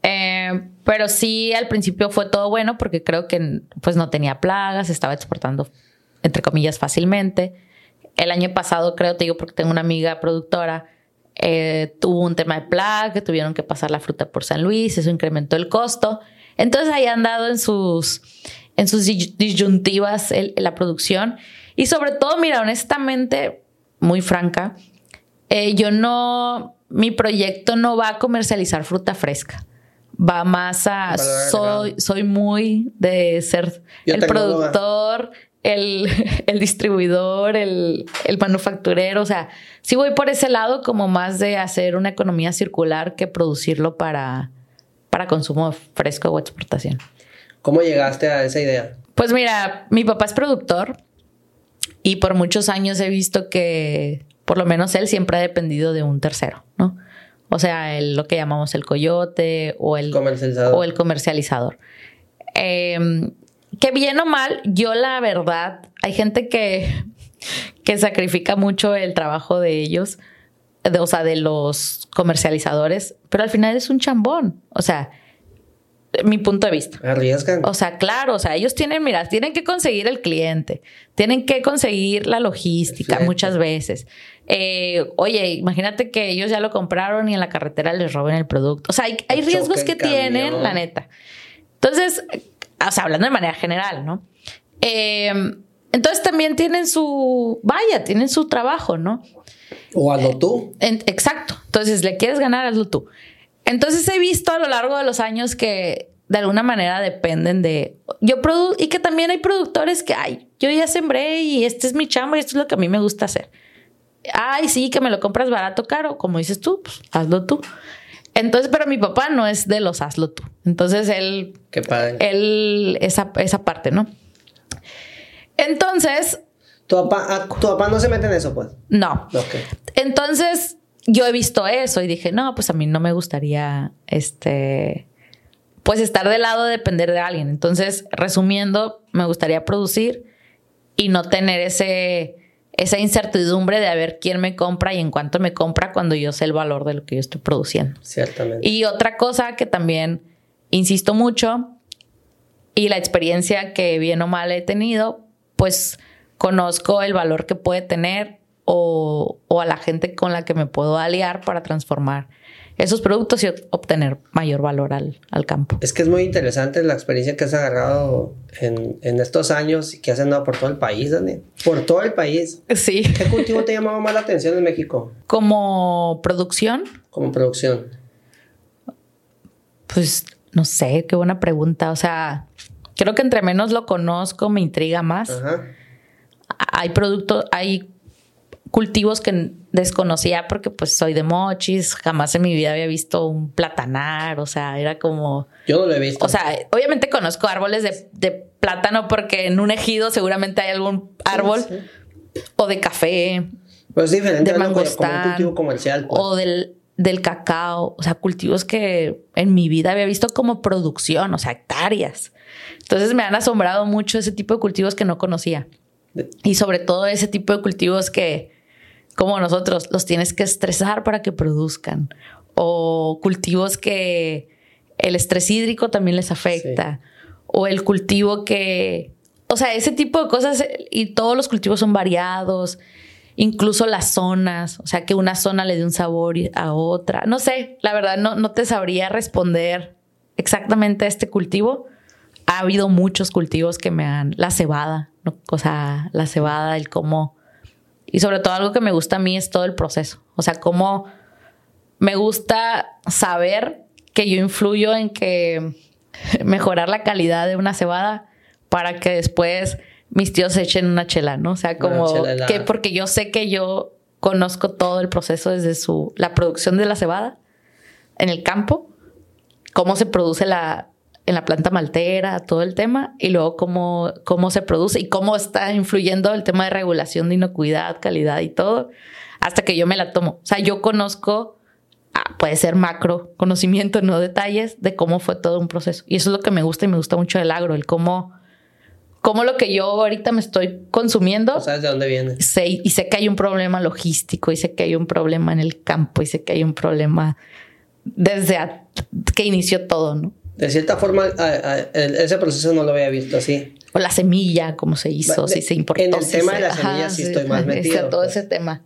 pero sí, al principio fue todo bueno porque creo que pues no tenía plagas, estaba exportando entre comillas, fácilmente. El año pasado, creo, te digo, porque tengo una amiga productora, eh, tuvo un tema de plaga, que tuvieron que pasar la fruta por San Luis, eso incrementó el costo. Entonces ahí han dado en sus, en sus disyuntivas la producción. Y sobre todo, mira, honestamente, muy franca, eh, yo no, mi proyecto no va a comercializar fruta fresca. Va más a, soy, soy muy de ser el productor el, <laughs> el distribuidor, el, el, manufacturero. O sea, sí voy por ese lado como más de hacer una economía circular que producirlo para, para consumo fresco o exportación. ¿Cómo llegaste a esa idea? Pues mira, mi papá es productor y por muchos años he visto que por lo menos él siempre ha dependido de un tercero, ¿no? O sea, el, lo que llamamos el coyote o el comercializador. O el comercializador. Eh, que bien o mal, yo la verdad, hay gente que, que sacrifica mucho el trabajo de ellos, o sea, de los comercializadores, pero al final es un chambón. O sea, mi punto de vista. Arriesgan. O sea, claro, o sea, ellos tienen, mira, tienen que conseguir el cliente, tienen que conseguir la logística muchas veces. Eh, oye, imagínate que ellos ya lo compraron y en la carretera les roben el producto. O sea, hay, riesgos que tienen, la neta. Entonces, o sea, hablando de manera general, ¿no? Em, entonces también tienen su, vaya, tienen su trabajo, ¿no? O hazlo tú. exacto. Entonces, le quieres ganar, hazlo tú. Entonces he visto a lo largo de los años que de alguna manera dependen de yo produzco y que también hay productores que ay yo ya sembré y este es mi chamba y esto es lo que a mí me gusta hacer ay sí que me lo compras barato caro como dices tú pues hazlo tú entonces, pero mi papá no es de los hazlo tú. Entonces él. Qué padre. Él, esa, esa parte, ¿no? Entonces. ¿Tu papá, ah, ¿Tu papá no se mete en eso, pues? No. Entonces, yo he visto eso y dije, no, pues a mí no me gustaría, este. Pues estar de lado de depender de alguien. Entonces, resumiendo, me gustaría producir y no tener ese esa incertidumbre de a ver quién me compra y en cuánto me compra cuando yo sé el valor de lo que yo estoy produciendo. Ciertamente. Y otra cosa que también insisto mucho y la experiencia que bien o mal he tenido, pues conozco el valor que puede tener o, o a la gente con la que me puedo aliar para transformar esos productos y obtener mayor valor al, al, campo. Es que es muy interesante la experiencia que has agarrado en, en estos años y que has andado por todo el país, Dani. Por todo el país. Sí. ¿Qué cultivo te llamaba más la atención en México? Como producción. Como producción. Pues no sé, qué buena pregunta. O sea, creo que entre menos lo conozco, me intriga más. Ajá. Hay productos, hay cultivos que desconocía porque pues soy de mochis, jamás en mi vida había visto un platanar, o sea, era como... Yo no lo he visto. O sea, obviamente conozco árboles de, plátano porque en un ejido seguramente hay algún árbol o de café. Pues es diferente de mangostán, como un cultivo comercial. Pues. O del, del cacao, o sea, cultivos que en mi vida había visto como producción, o sea, hectáreas. Entonces me han asombrado mucho ese tipo de cultivos que no conocía. Y sobre todo ese tipo de cultivos que como nosotros, los tienes que estresar para que produzcan. O cultivos que el estrés hídrico también les afecta. O el cultivo que... O sea, ese tipo de cosas y todos los cultivos son variados. Incluso las zonas, o sea, que una zona le dé un sabor a otra. No sé, la verdad no, no te sabría responder exactamente a este cultivo. Ha habido muchos cultivos que me han... La cebada, o sea, la cebada, el cómo y sobre todo algo que me gusta a mí es todo el proceso. O sea, cómo me gusta saber que yo influyo en que mejorar la calidad de una cebada para que después mis tíos echen una chela, ¿no? O sea, como que porque yo sé que yo conozco todo el proceso desde su la producción de la cebada en el campo, cómo se produce la, en la planta maltera, todo el tema, y luego cómo, cómo se produce y cómo está influyendo el tema de regulación de inocuidad, calidad y todo, hasta que yo me la tomo. O sea, yo conozco, ah, puede ser macro conocimiento, no detalles, de cómo fue todo un proceso. Y eso es lo que me gusta y me gusta mucho del agro, el cómo, cómo lo que yo ahorita me estoy consumiendo. ¿Sabes de dónde viene? Sé, y sé que hay un problema logístico, y sé que hay un problema en el campo, y sé que hay un problema desde que inició todo, ¿no? De cierta forma, ese proceso no lo había visto así. O la semilla, cómo se hizo, si se importó. En el tema de la semilla sí, estoy más metido. todo pues. ese tema.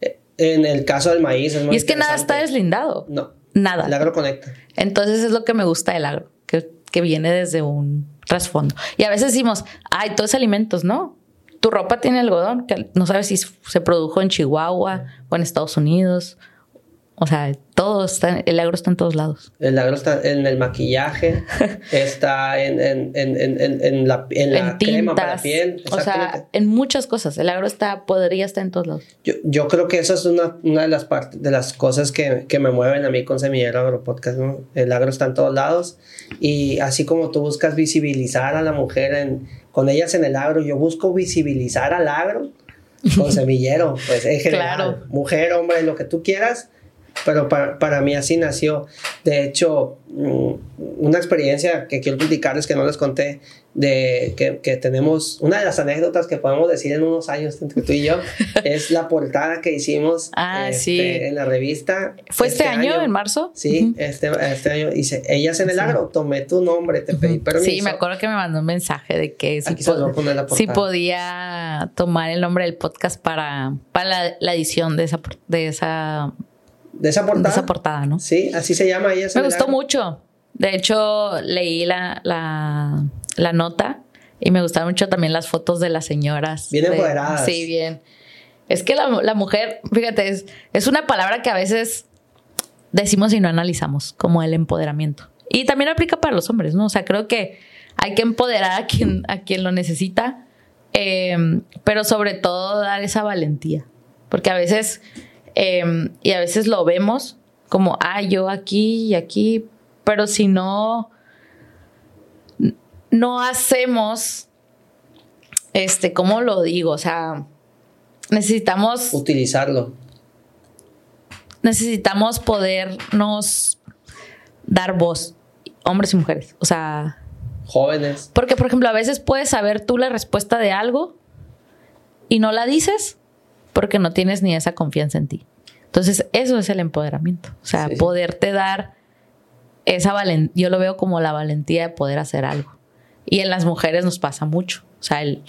Eh, en el caso del maíz es Y es que nada está deslindado. No. Nada. El agro conecta. Entonces es lo que me gusta del agro, que, que viene desde un trasfondo. Y a veces decimos, ay, todos alimentos, ¿no? Tu ropa tiene algodón, que no sabes si se produjo en Chihuahua o en Estados Unidos o sea, todo está, el agro está en todos lados. El agro está en el maquillaje, <laughs> está en, en, en, en la, en la crema para la piel. O sea, en muchas cosas. El agro está, podría estar en todos lados. Yo, yo creo que esa es una, una de las partes, de las cosas que, que, me mueven a mí con Semillero Agro Podcast, ¿no? El agro está en todos lados. Y así como tú buscas visibilizar a la mujer en, con ellas en el agro, yo busco visibilizar al agro con <laughs> semillero, pues en general. Claro. Mujer, hombre, lo que tú quieras pero para, para, mí así nació. De hecho, mm, una experiencia que quiero platicarles que no les conté, de que, que, tenemos, una de las anécdotas que podemos decir en unos años entre tú y yo, <laughs> es la portada que hicimos ah, este, en la revista. ¿Fue este, este año, en marzo? Sí, este, este año. Dice, ellas en el agro, tomé tu nombre, te pedí permiso. Sí, me acuerdo que me mandó un mensaje de que si, podía tomar el nombre del podcast para, para la, la edición de esa, de esa de esa portada. De esa portada, ¿no? Sí, así se llama ella. Me gustó mucho. De hecho, leí la, la, la, nota y me gustaron mucho también las fotos de las señoras. Bien empoderadas. Sí, bien. Es que la, la mujer, fíjate, es, es, una palabra que a veces decimos y no analizamos, como el empoderamiento. Y también aplica para los hombres, ¿no? O sea, creo que hay que empoderar a quien, a quien lo necesita, eh, pero sobre todo dar esa valentía. Porque a veces Em, y a veces lo vemos como, ah, yo aquí y aquí, pero si no, no hacemos, este, ¿cómo lo digo? O sea, necesitamos... Utilizarlo. Necesitamos podernos dar voz, hombres y mujeres, o sea... Jóvenes. Porque, por ejemplo, a veces puedes saber tú la respuesta de algo y no la dices porque no tienes ni esa confianza en ti. Entonces, eso es el empoderamiento. O sea, poderte dar esa valentía, yo lo veo como la valentía de poder hacer algo. Y en las mujeres nos pasa mucho. O sea, el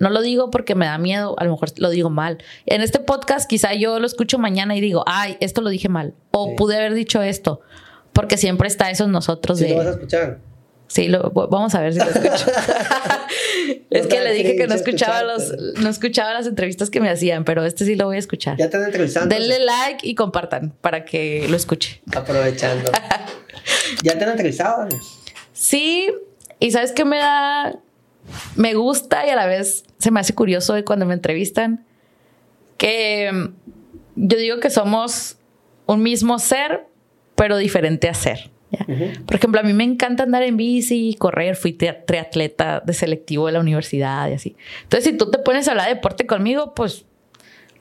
no lo digo porque me da miedo, a lo mejor lo digo mal. En este podcast quizá yo lo escucho mañana y digo, ay, esto lo dije mal, o pude haber dicho esto, porque siempre está eso en nosotros de... Lo vas a escuchar. Sí, lo, vamos a ver si lo escucho. <laughs> es que le dije que no escuchaba los, no escuchaba las entrevistas que me hacían, pero este sí lo voy a escuchar. Ya están entrevistando. Denle like y compartan para que lo escuche. Aprovechando. <laughs> ¿Ya te han entrevistado? Sí, y sabes qué me da, me gusta y a la vez se me hace curioso de cuando me entrevistan, que mm, yo digo que somos un mismo ser, pero diferente a ser. Por ejemplo, a mí me encanta andar en bici, correr, fui triatleta de selectivo de la universidad y así. Entonces, si tú te pones a hablar de deporte conmigo, pues,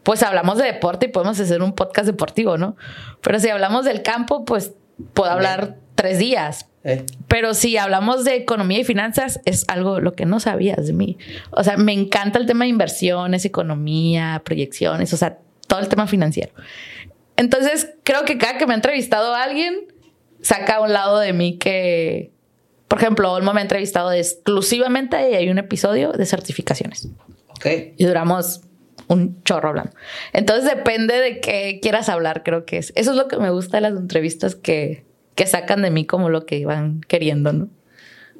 pues hablamos de deporte y podemos hacer un podcast deportivo, ¿no? Pero si hablamos del campo, pues puedo hablar tres días. Eh. Pero si hablamos de economía y finanzas, es algo lo que no sabías de mí. O sea, me encanta el tema de inversiones, economía, proyecciones, o sea, todo el tema financiero. Entonces, creo que cada que me ha entrevistado a alguien, saca un lado de mí que, por ejemplo, Olmo me ha entrevistado exclusivamente y hay un episodio de certificaciones. Ok. Y duramos un chorro hablando. Entonces depende de qué quieras hablar, creo que es. Eso es lo que me gusta de las entrevistas que, que sacan de mí como lo que iban queriendo, ¿no?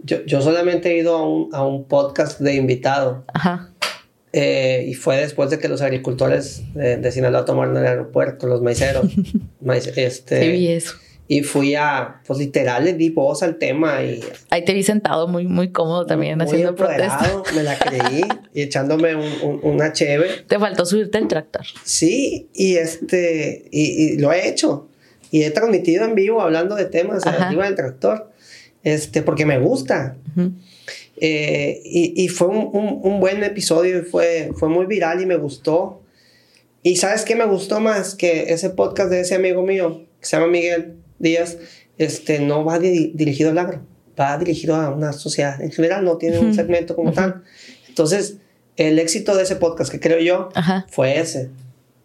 Yo, yo solamente he ido a un, a un podcast de invitado. Ajá. Eh, y fue después de que los agricultores de, de Sinaloa tomaron el aeropuerto, los maiceros. <laughs> este, sí, vi eso. Y fui a, pues literal, le di voz al tema y... Ahí te vi sentado muy, muy cómodo también haciendo protesta. Me la creí <laughs> y echándome un, una cheve. Te faltó subirte el tractor. Sí, y este, y, lo he hecho. Y he transmitido en vivo hablando de temas arriba del tractor, este, porque me gusta. Eh, y, y, fue un, un, buen episodio y fue, fue muy viral y me gustó. Y ¿sabes qué me gustó más? Que ese podcast de ese amigo mío, que se llama Miguel, días, este, no va dirigido al agro, va dirigido a una sociedad en general, no tiene un segmento como tal. Entonces, el éxito de ese podcast, que creo yo, fue ese.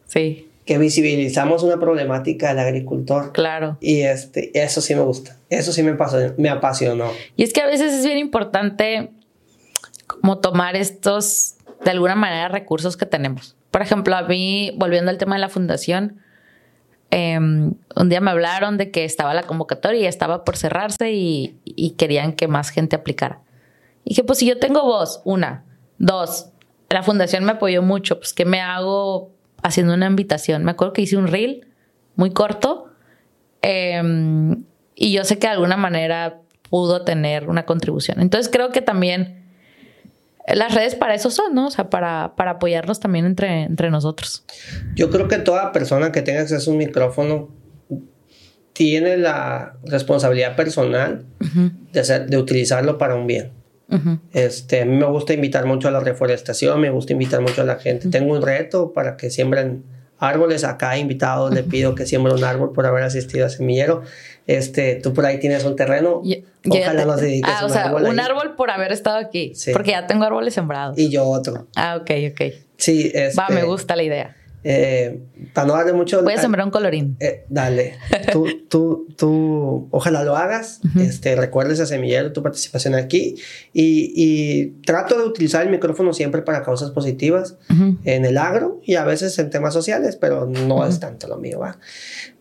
Sí. Que visibilizamos una problemática del agricultor. Claro. Y este, eso sí me gusta. Eso sí me, pasó, me apasionó. Y es que a veces es bien importante como tomar estos, de alguna manera, recursos que tenemos. Por ejemplo, a mí, volviendo al tema de la fundación, Em, un día me hablaron de que estaba la convocatoria y estaba por cerrarse y, querían que más gente aplicara. Y dije, pues si yo tengo voz, una, dos, la fundación me apoyó mucho, pues ¿qué me hago haciendo una invitación? Me acuerdo que hice un reel muy corto em, y yo sé que de alguna manera pudo tener una contribución. Entonces creo que también las redes para eso son, ¿no? O sea, para, para apoyarnos también entre, entre nosotros. Yo creo que toda persona que tenga acceso a un micrófono tiene la responsabilidad personal de, hacer, de utilizarlo para un bien. este, a mí me gusta invitar mucho a la reforestación, me gusta invitar mucho a la gente. Tengo un reto para que siembren árboles. Acá invitados le pido que siembren un árbol por haber asistido a semillero este, tú por ahí tienes un terreno, ojalá nos dediques ah, o sea, un árbol por haber estado aquí, porque ya tengo árboles sembrados. Y yo otro. Ah, ok, ok. Sí, Va, me este, gusta la idea. Eh, para no darle mucho... Voy a sembrar un colorín. Eh, dale. tú, <laughs> tú, tú, ojalá lo hagas. este, recuerdes a Semillero, tu participación aquí. Y, y, trato de utilizar el micrófono siempre para causas positivas en el agro y a veces en temas sociales, pero no es tanto lo mío, ¿va?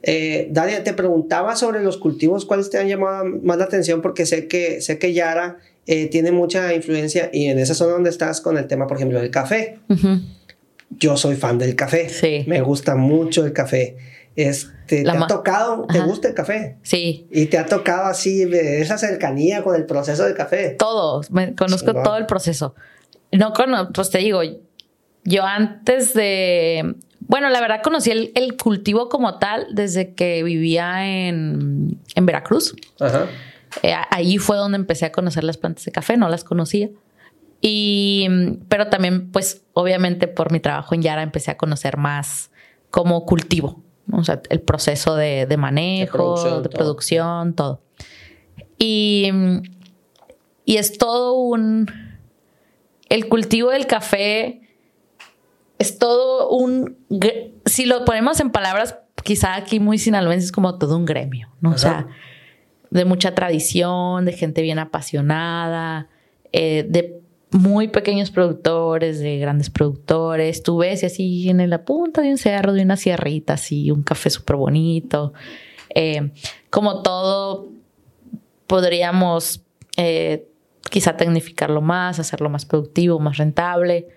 Eh, Dalia, te preguntaba sobre los cultivos, ¿cuáles te han llamado más la atención? Porque sé que, sé que Yara eh, tiene mucha influencia y en esa zona donde estás con el tema, por ejemplo, del café yo soy fan del café. Sí. Me gusta mucho el café. Este, ¿Te ha tocado? ¿Te gusta el café? Sí. ¿Y te ha tocado así esa cercanía con el proceso del café? Todo. Me conozco todo el proceso. No conozco, pues te digo, yo antes de. Bueno, la verdad conocí el, cultivo como tal desde que vivía en, en Veracruz. Ajá. Eh, ahí fue donde empecé a conocer las plantas de café, no las conocía. Y, pero también, pues, obviamente por mi trabajo en Yara empecé a conocer más como cultivo, o sea, el proceso de, manejo, de producción, todo. Y, y es todo un... El cultivo del café es todo un... Si lo ponemos en palabras, quizá aquí muy sinaloenses, como todo un gremio, ¿no? O sea, de mucha tradición, de gente bien apasionada, eh, de muy pequeños productores, de grandes productores. Tú ves y así en la punta de un cerro, de una sierrita, así, un café súper bonito. Eh, como todo, podríamos eh, quizá tecnificarlo más, hacerlo más productivo, más rentable.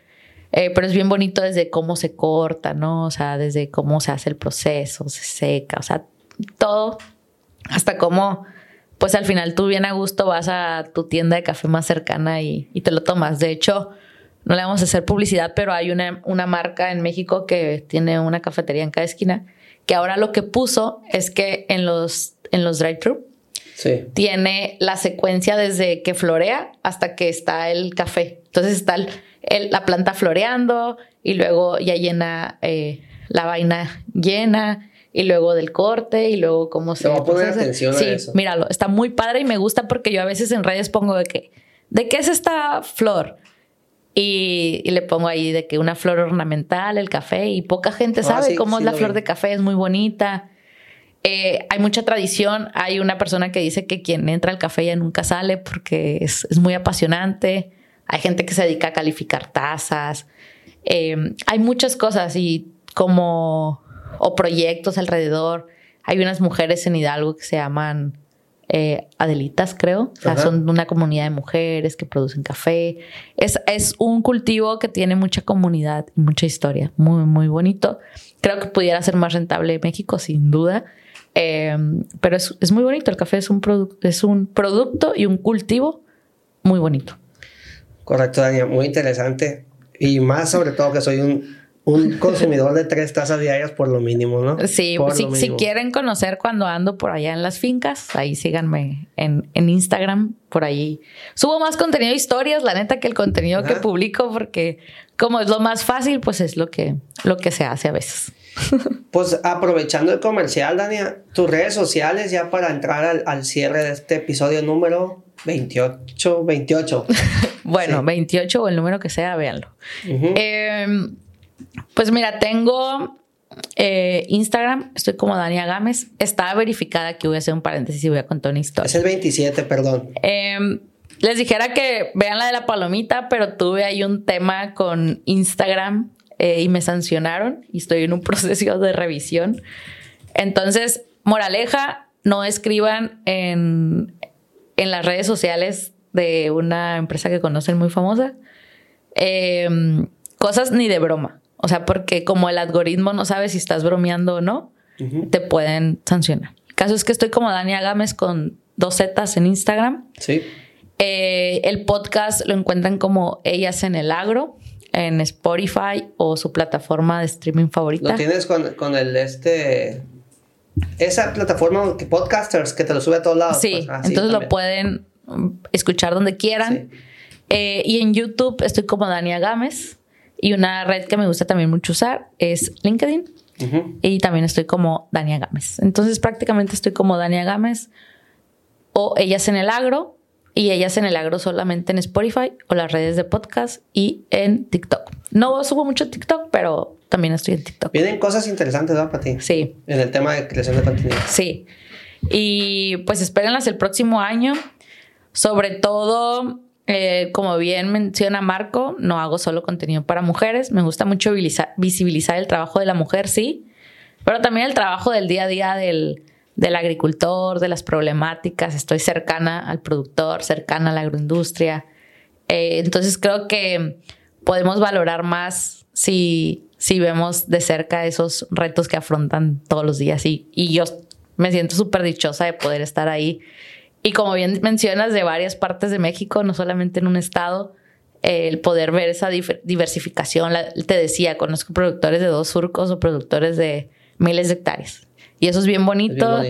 Eh, pero es bien bonito desde cómo se corta, ¿no? O sea, desde cómo se hace el proceso, se seca, o sea, todo, hasta cómo pues al final tú bien a gusto vas a tu tienda de café más cercana y, te lo tomas. De hecho, no le vamos a hacer publicidad, pero hay una, una marca en México que tiene una cafetería en cada esquina, que ahora lo que puso es que en los, en los drive-thru tiene la secuencia desde que florea hasta que está el café. Entonces está la planta floreando y luego ya llena eh, la vaina llena y luego del corte y luego cómo se... A poner atención sí, a eso. míralo, está muy padre y me gusta porque yo a veces en redes pongo de que, ¿de qué es esta flor? Y, le pongo ahí de que una flor ornamental, el café, y poca gente ah, sabe cómo es la flor de café, es muy bonita. Eh, hay mucha tradición, hay una persona que dice que quien entra al café ya nunca sale porque es, muy apasionante. Hay gente que se dedica a calificar tazas. Eh, hay muchas cosas y como o proyectos alrededor. Hay unas mujeres en Hidalgo que se llaman eh, Adelitas, creo. son una comunidad de mujeres que producen café. Es, es un cultivo que tiene mucha comunidad y mucha historia. Muy, muy bonito. Creo que pudiera ser más rentable México, sin duda. Em, pero es, es, muy bonito. El café es un, es un producto y un cultivo muy bonito. Correcto, Daniel. Muy interesante. Y más sobre todo que soy un un consumidor de tres tazas diarias por lo mínimo, ¿no? Sí, si, quieren conocer cuando ando por allá en las fincas, ahí síganme en, Instagram, por ahí. Subo más contenido de historias, la neta, que el contenido que publico, porque como es lo más fácil, pues es lo que, lo que se hace a veces. <laughs> Pues aprovechando el comercial, Dania, tus redes sociales ya para entrar al, cierre de este episodio número 28, 28. <laughs> bueno, 28 o el número que sea, véanlo. Pues mira, tengo eh, Instagram, estoy como Dania Gámez. Está verificada que voy a hacer un paréntesis y voy a contar una historia. Es el 27, perdón. Em, les dijera que vean la de la palomita, pero tuve ahí un tema con Instagram eh, y me sancionaron y estoy en un <laughs> proceso de revisión. Entonces, moraleja, no escriban en, en las redes sociales de una empresa que conocen muy famosa. Em, cosas ni de broma. O sea, porque como el algoritmo no sabe si estás bromeando o no, te pueden sancionar. El caso es que estoy como Dania Gámez con dos Zetas en Instagram. Sí. Eh, el podcast lo encuentran como Ellas en el Agro en Spotify o su plataforma de streaming favorita. Lo tienes con, el este esa plataforma que podcasters que te lo sube a todos lados. Sí, pues, entonces lo pueden escuchar donde quieran. Eh, y en YouTube estoy como Dania Gámez. Y una red que me gusta también mucho usar es LinkedIn. Y también estoy como Dania Gámez. Entonces prácticamente estoy como Dania Gámez o Ellas en el Agro y Ellas en el Agro solamente en Spotify o las redes de podcast y en TikTok. No subo mucho TikTok, pero también estoy en TikTok. Vienen cosas interesantes, ¿no? Para ti. Sí. En el tema de creación de contenido. Sí. Y pues espérenlas el próximo año. Sobre todo eh, como bien menciona Marco, no hago solo contenido para mujeres. Me gusta mucho visibilizar el trabajo de la mujer, sí, pero también el trabajo del día a día del, agricultor, de las problemáticas. Estoy cercana al productor, cercana a la agroindustria. Eh, entonces creo que podemos valorar más si, si vemos de cerca esos retos que afrontan todos los días. Y, y yo me siento súper dichosa de poder estar ahí y como bien mencionas, de varias partes de México, no solamente en un estado, el poder ver esa diversificación. te decía, conozco productores de dos surcos o productores de miles de hectáreas. Y eso es bien bonito.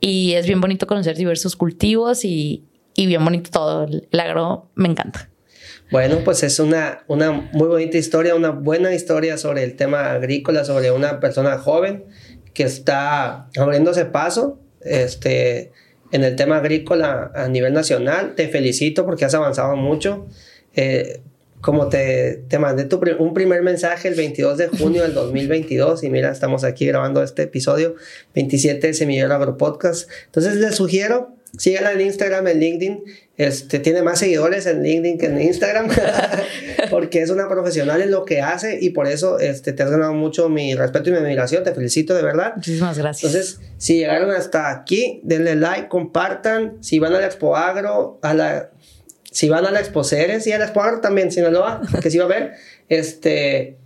Y es bien bonito conocer diversos cultivos y, bien bonito todo. El agro me encanta. Bueno, pues es una, una muy bonita historia, una buena historia sobre el tema agrícola, sobre una persona joven que está abriéndose paso. Este, en el tema agrícola a nivel nacional. Te felicito porque has avanzado mucho. Eh, como te, te mandé tu, un primer mensaje el 22 de <laughs> junio del 2022 y mira, estamos aquí grabando este episodio 27 de Semillero Agro Podcast. Entonces les sugiero síganla en Instagram, en LinkedIn. Este, tiene más seguidores en LinkedIn que en Instagram, <laughs> porque es una profesional en lo que hace y por eso este, te has ganado mucho mi respeto y mi admiración. Te felicito de verdad. Muchísimas gracias. Entonces, si llegaron hasta aquí, denle like, compartan. Si van a la Expo Agro, a la, si van a la Expo Ceres y a la Expo Agro también, Sinaloa, que sí va a ver, <laughs> este,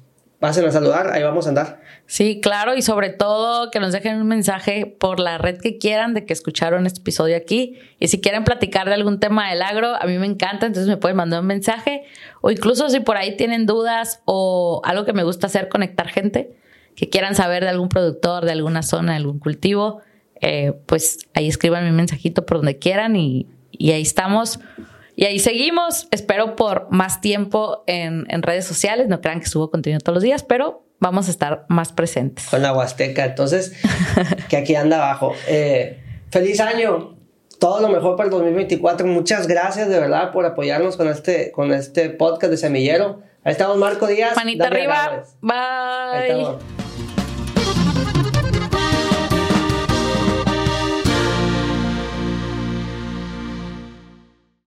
pasen a saludar, ahí vamos a andar. Sí, claro, y sobre todo que nos dejen un mensaje por la red que quieran de que escucharon este episodio aquí. Y si quieren platicar de algún tema del agro, a mí me encanta, entonces me pueden mandar un mensaje. O incluso si por ahí tienen dudas o algo que me gusta hacer, conectar gente que quieran saber de algún productor, de alguna zona, de algún cultivo, eh, pues ahí escriban mi mensajito por donde quieran y ahí estamos. Y ahí seguimos. Espero por más tiempo en, en redes sociales. No crean que subo contenido todos los días, pero vamos a estar más presentes. Con la Huasteca, entonces, <laughs> que aquí anda abajo. Eh, feliz año, todo lo mejor para el 2024. Muchas gracias de verdad por apoyarnos con este, con este podcast de Semillero. Ahí estamos, Marco Díaz. Manita arriba. Bye.